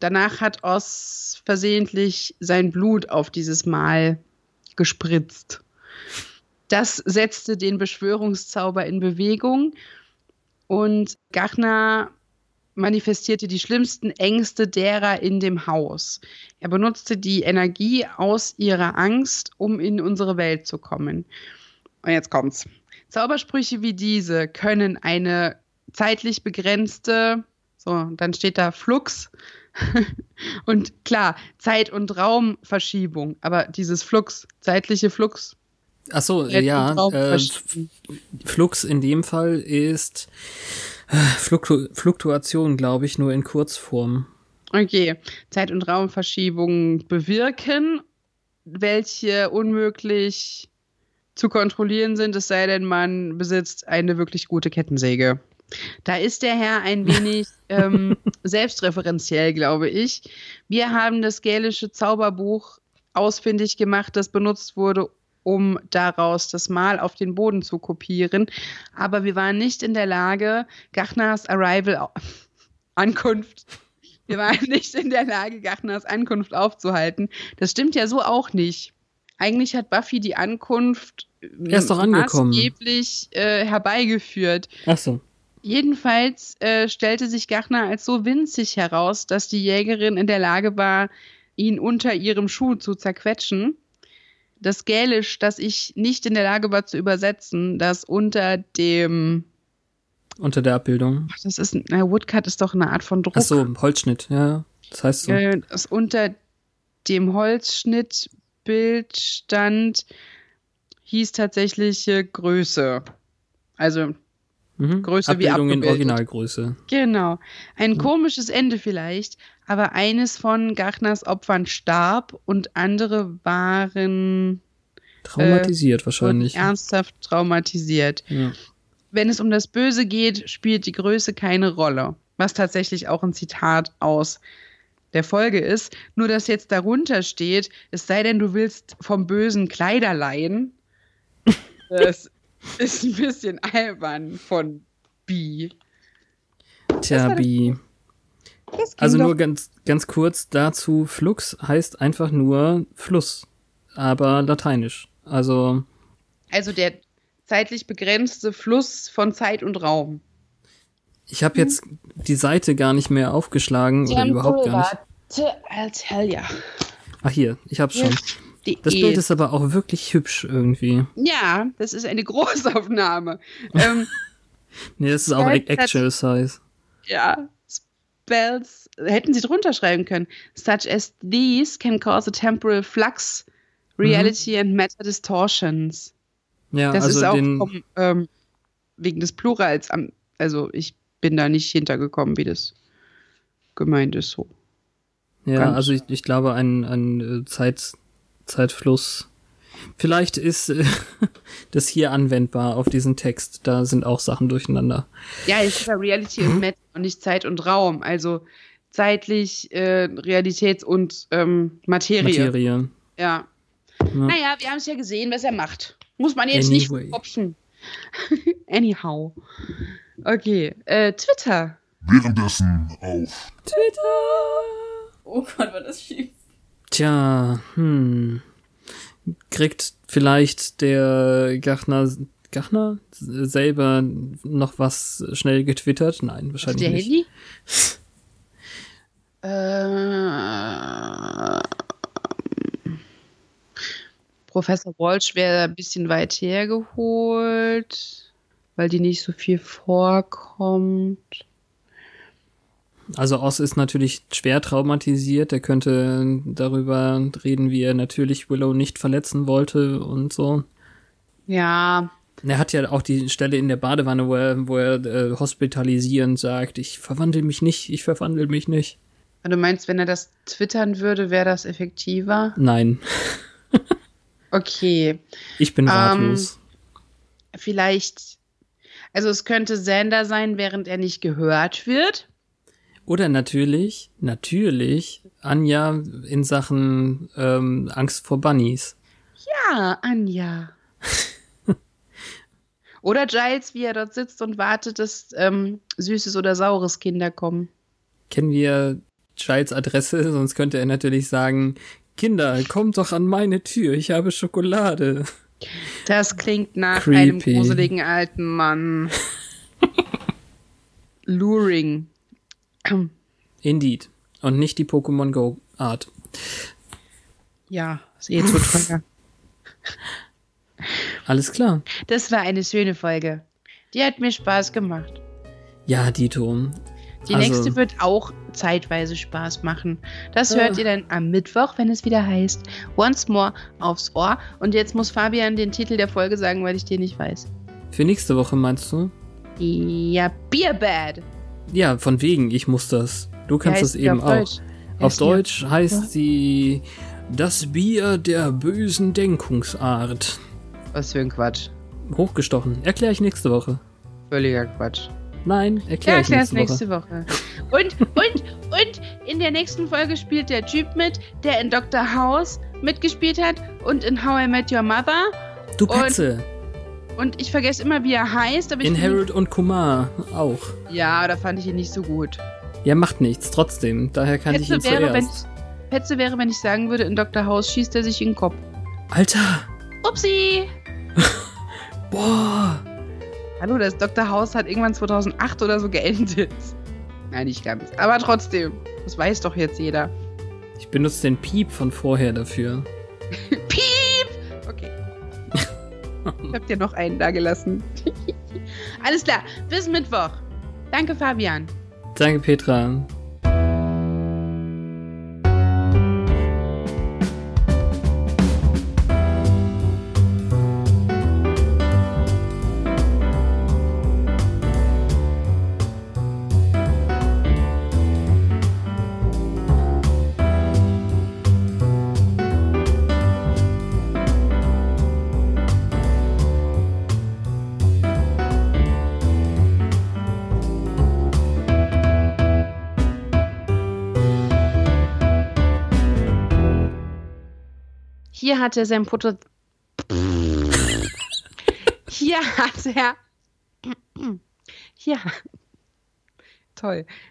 Danach hat Oz versehentlich sein Blut auf dieses Mal gespritzt. Das setzte den Beschwörungszauber in Bewegung und Gachner manifestierte die schlimmsten Ängste derer in dem Haus. Er benutzte die Energie aus ihrer Angst, um in unsere Welt zu kommen. Und jetzt kommt's. Zaubersprüche wie diese können eine zeitlich begrenzte, so, dann steht da Flux. und klar, Zeit- und Raumverschiebung, aber dieses Flux, zeitliche Flux. Ach so, ja, äh, Flux in dem Fall ist äh, Fluktu Fluktuation, glaube ich, nur in Kurzform. Okay, Zeit- und Raumverschiebungen bewirken, welche unmöglich zu kontrollieren sind, es sei denn, man besitzt eine wirklich gute Kettensäge. Da ist der Herr ein wenig ähm, selbstreferenziell, glaube ich. Wir haben das gälische Zauberbuch ausfindig gemacht, das benutzt wurde, um daraus das Mal auf den Boden zu kopieren. Aber wir waren nicht in der Lage, Gachnars Arrival, Ankunft, wir waren nicht in der Lage, Gachnars Ankunft aufzuhalten. Das stimmt ja so auch nicht. Eigentlich hat Buffy die Ankunft er ist doch angekommen. maßgeblich äh, herbeigeführt. Ach so. Jedenfalls äh, stellte sich Gachner als so winzig heraus, dass die Jägerin in der Lage war, ihn unter ihrem Schuh zu zerquetschen. Das Gälisch, das ich nicht in der Lage war zu übersetzen, das unter dem unter der Abbildung. Ach, das ist na, Woodcut ist doch eine Art von Druck. Ach so, Holzschnitt, ja. Das heißt so. Äh, das unter dem Holzschnittbild stand hieß tatsächlich äh, Größe. Also mhm. Größe Abbildung wie in Originalgröße. Genau. Ein komisches Ende vielleicht, aber eines von Gachners Opfern starb und andere waren Traumatisiert wurden wahrscheinlich. ernsthaft traumatisiert. Ja. Wenn es um das Böse geht, spielt die Größe keine Rolle. Was tatsächlich auch ein Zitat aus der Folge ist. Nur, dass jetzt darunter steht, es sei denn, du willst vom Bösen Kleider leihen. Das ist ein bisschen albern von B. Tja, ging Also doch- nur ganz, ganz kurz dazu, Flux heißt einfach nur Fluss, aber lateinisch. Also, Also der zeitlich begrenzte Fluss von Zeit und Raum. ich habe jetzt die Seite gar nicht mehr aufgeschlagen oder überhaupt gar nicht. I'll ya. Ach hier, ich hab's schon. Die Das E- Bild ist aber auch wirklich hübsch irgendwie. ja, das ist eine Großaufnahme. ähm, Nee, das ist auch Actual Size. ja, Spells hätten sie drunter schreiben können. Such as these can cause a temporal flux, reality and matter distortions. Ja, Das also ist auch den, vom, ähm, wegen des Plurals. Am, also ich bin da nicht hintergekommen, wie das gemeint ist so. ja, ganz- also ich, ich glaube ein, ein äh, Zeit, Zeitfluss. Vielleicht ist äh, das hier anwendbar auf diesen Text. Da sind auch Sachen durcheinander. Ja, es ist ja Reality und Matter und nicht Zeit und Raum. Also zeitlich äh, Realitäts- und ähm, Materie. Materie. Ja. Ja. Naja, wir haben es ja gesehen, was er macht. Muss man jetzt nicht Anyway. kopfen. Anyhow. Okay, äh, Twitter. Währenddessen auf Oh Gott, war das schief. Tja, hm. Kriegt vielleicht der Gachner, Gachner selber noch was schnell getwittert? Nein, wahrscheinlich der nicht. Handy? Äh, Professor Walsh wäre ein bisschen weit hergeholt, weil die nicht so viel vorkommt. Also Oz ist natürlich schwer traumatisiert. Er könnte darüber reden, wie er natürlich Willow nicht verletzen wollte und so. Ja, Er hat ja auch die Stelle in der Badewanne, wo er, wo er äh, hospitalisierend sagt, ich verwandle mich nicht, ich verwandle mich nicht. du meinst, wenn er das twittern würde, wäre das effektiver? Nein, Okay, ich bin ratlos. vielleicht, also es könnte Xander sein, während er nicht gehört wird. Oder natürlich, natürlich, Anja in Sachen ähm, Angst vor Bunnies. Ja, Anja. Oder Giles, wie er dort sitzt und wartet, dass ähm, süßes oder saures Kinder kommen. Kennen wir Giles Adresse? Sonst könnte er natürlich sagen, Kinder, kommt doch an meine Tür, ich habe Schokolade. Das klingt nach Creepy. einem gruseligen alten Mann. Luring. Indeed. Und nicht die Pokémon Go Art. Ja, ist eh zu teuer. Alles klar. Das war eine schöne Folge. Die hat mir Spaß gemacht. Ja, Dito. Die also, nächste wird auch zeitweise Spaß machen. Das hört äh. ihr dann am Mittwoch, wenn es wieder heißt Once More aufs Ohr. Und jetzt muss Fabian den Titel der Folge sagen, weil ich den nicht weiß. Für nächste Woche meinst du? Ja, Beer Bad. Ja, von wegen, ich muss das. Du kannst es eben auch. Deutsch? Auf Deutsch heißt ja. sie das Bier der bösen Denkungsart. Was für ein Quatsch. Hochgestochen. Erkläre ich nächste Woche. Völliger Quatsch. Nein, erkläre ich nächste, nächste Woche. Woche. Und, und, und in der nächsten Folge spielt der Typ mit, der in Dr. House mitgespielt hat und in How I Met Your Mother. Du Katze. Und, und ich vergesse immer, wie er heißt. Aber in Harold und Kumar auch. Ja, da fand ich ihn nicht so gut. Ja, macht nichts, trotzdem. Daher kann ich ihn wäre, zuerst. Wenn, Petze wäre, wenn ich sagen würde, in Dr. House schießt er sich in den Kopf. Alter! Upsi! Boah! Hallo, das Dr. House hat irgendwann 2008 oder so geendet. Nein, nicht ganz. Aber trotzdem, das weiß doch jetzt jeder. Ich benutze den Piep von vorher dafür. Ich hab dir noch einen da gelassen. Alles klar, bis Mittwoch. Danke, Fabian. Danke, Petra. Hier hat er sein Foto. Hier hat er. Hier. Toll.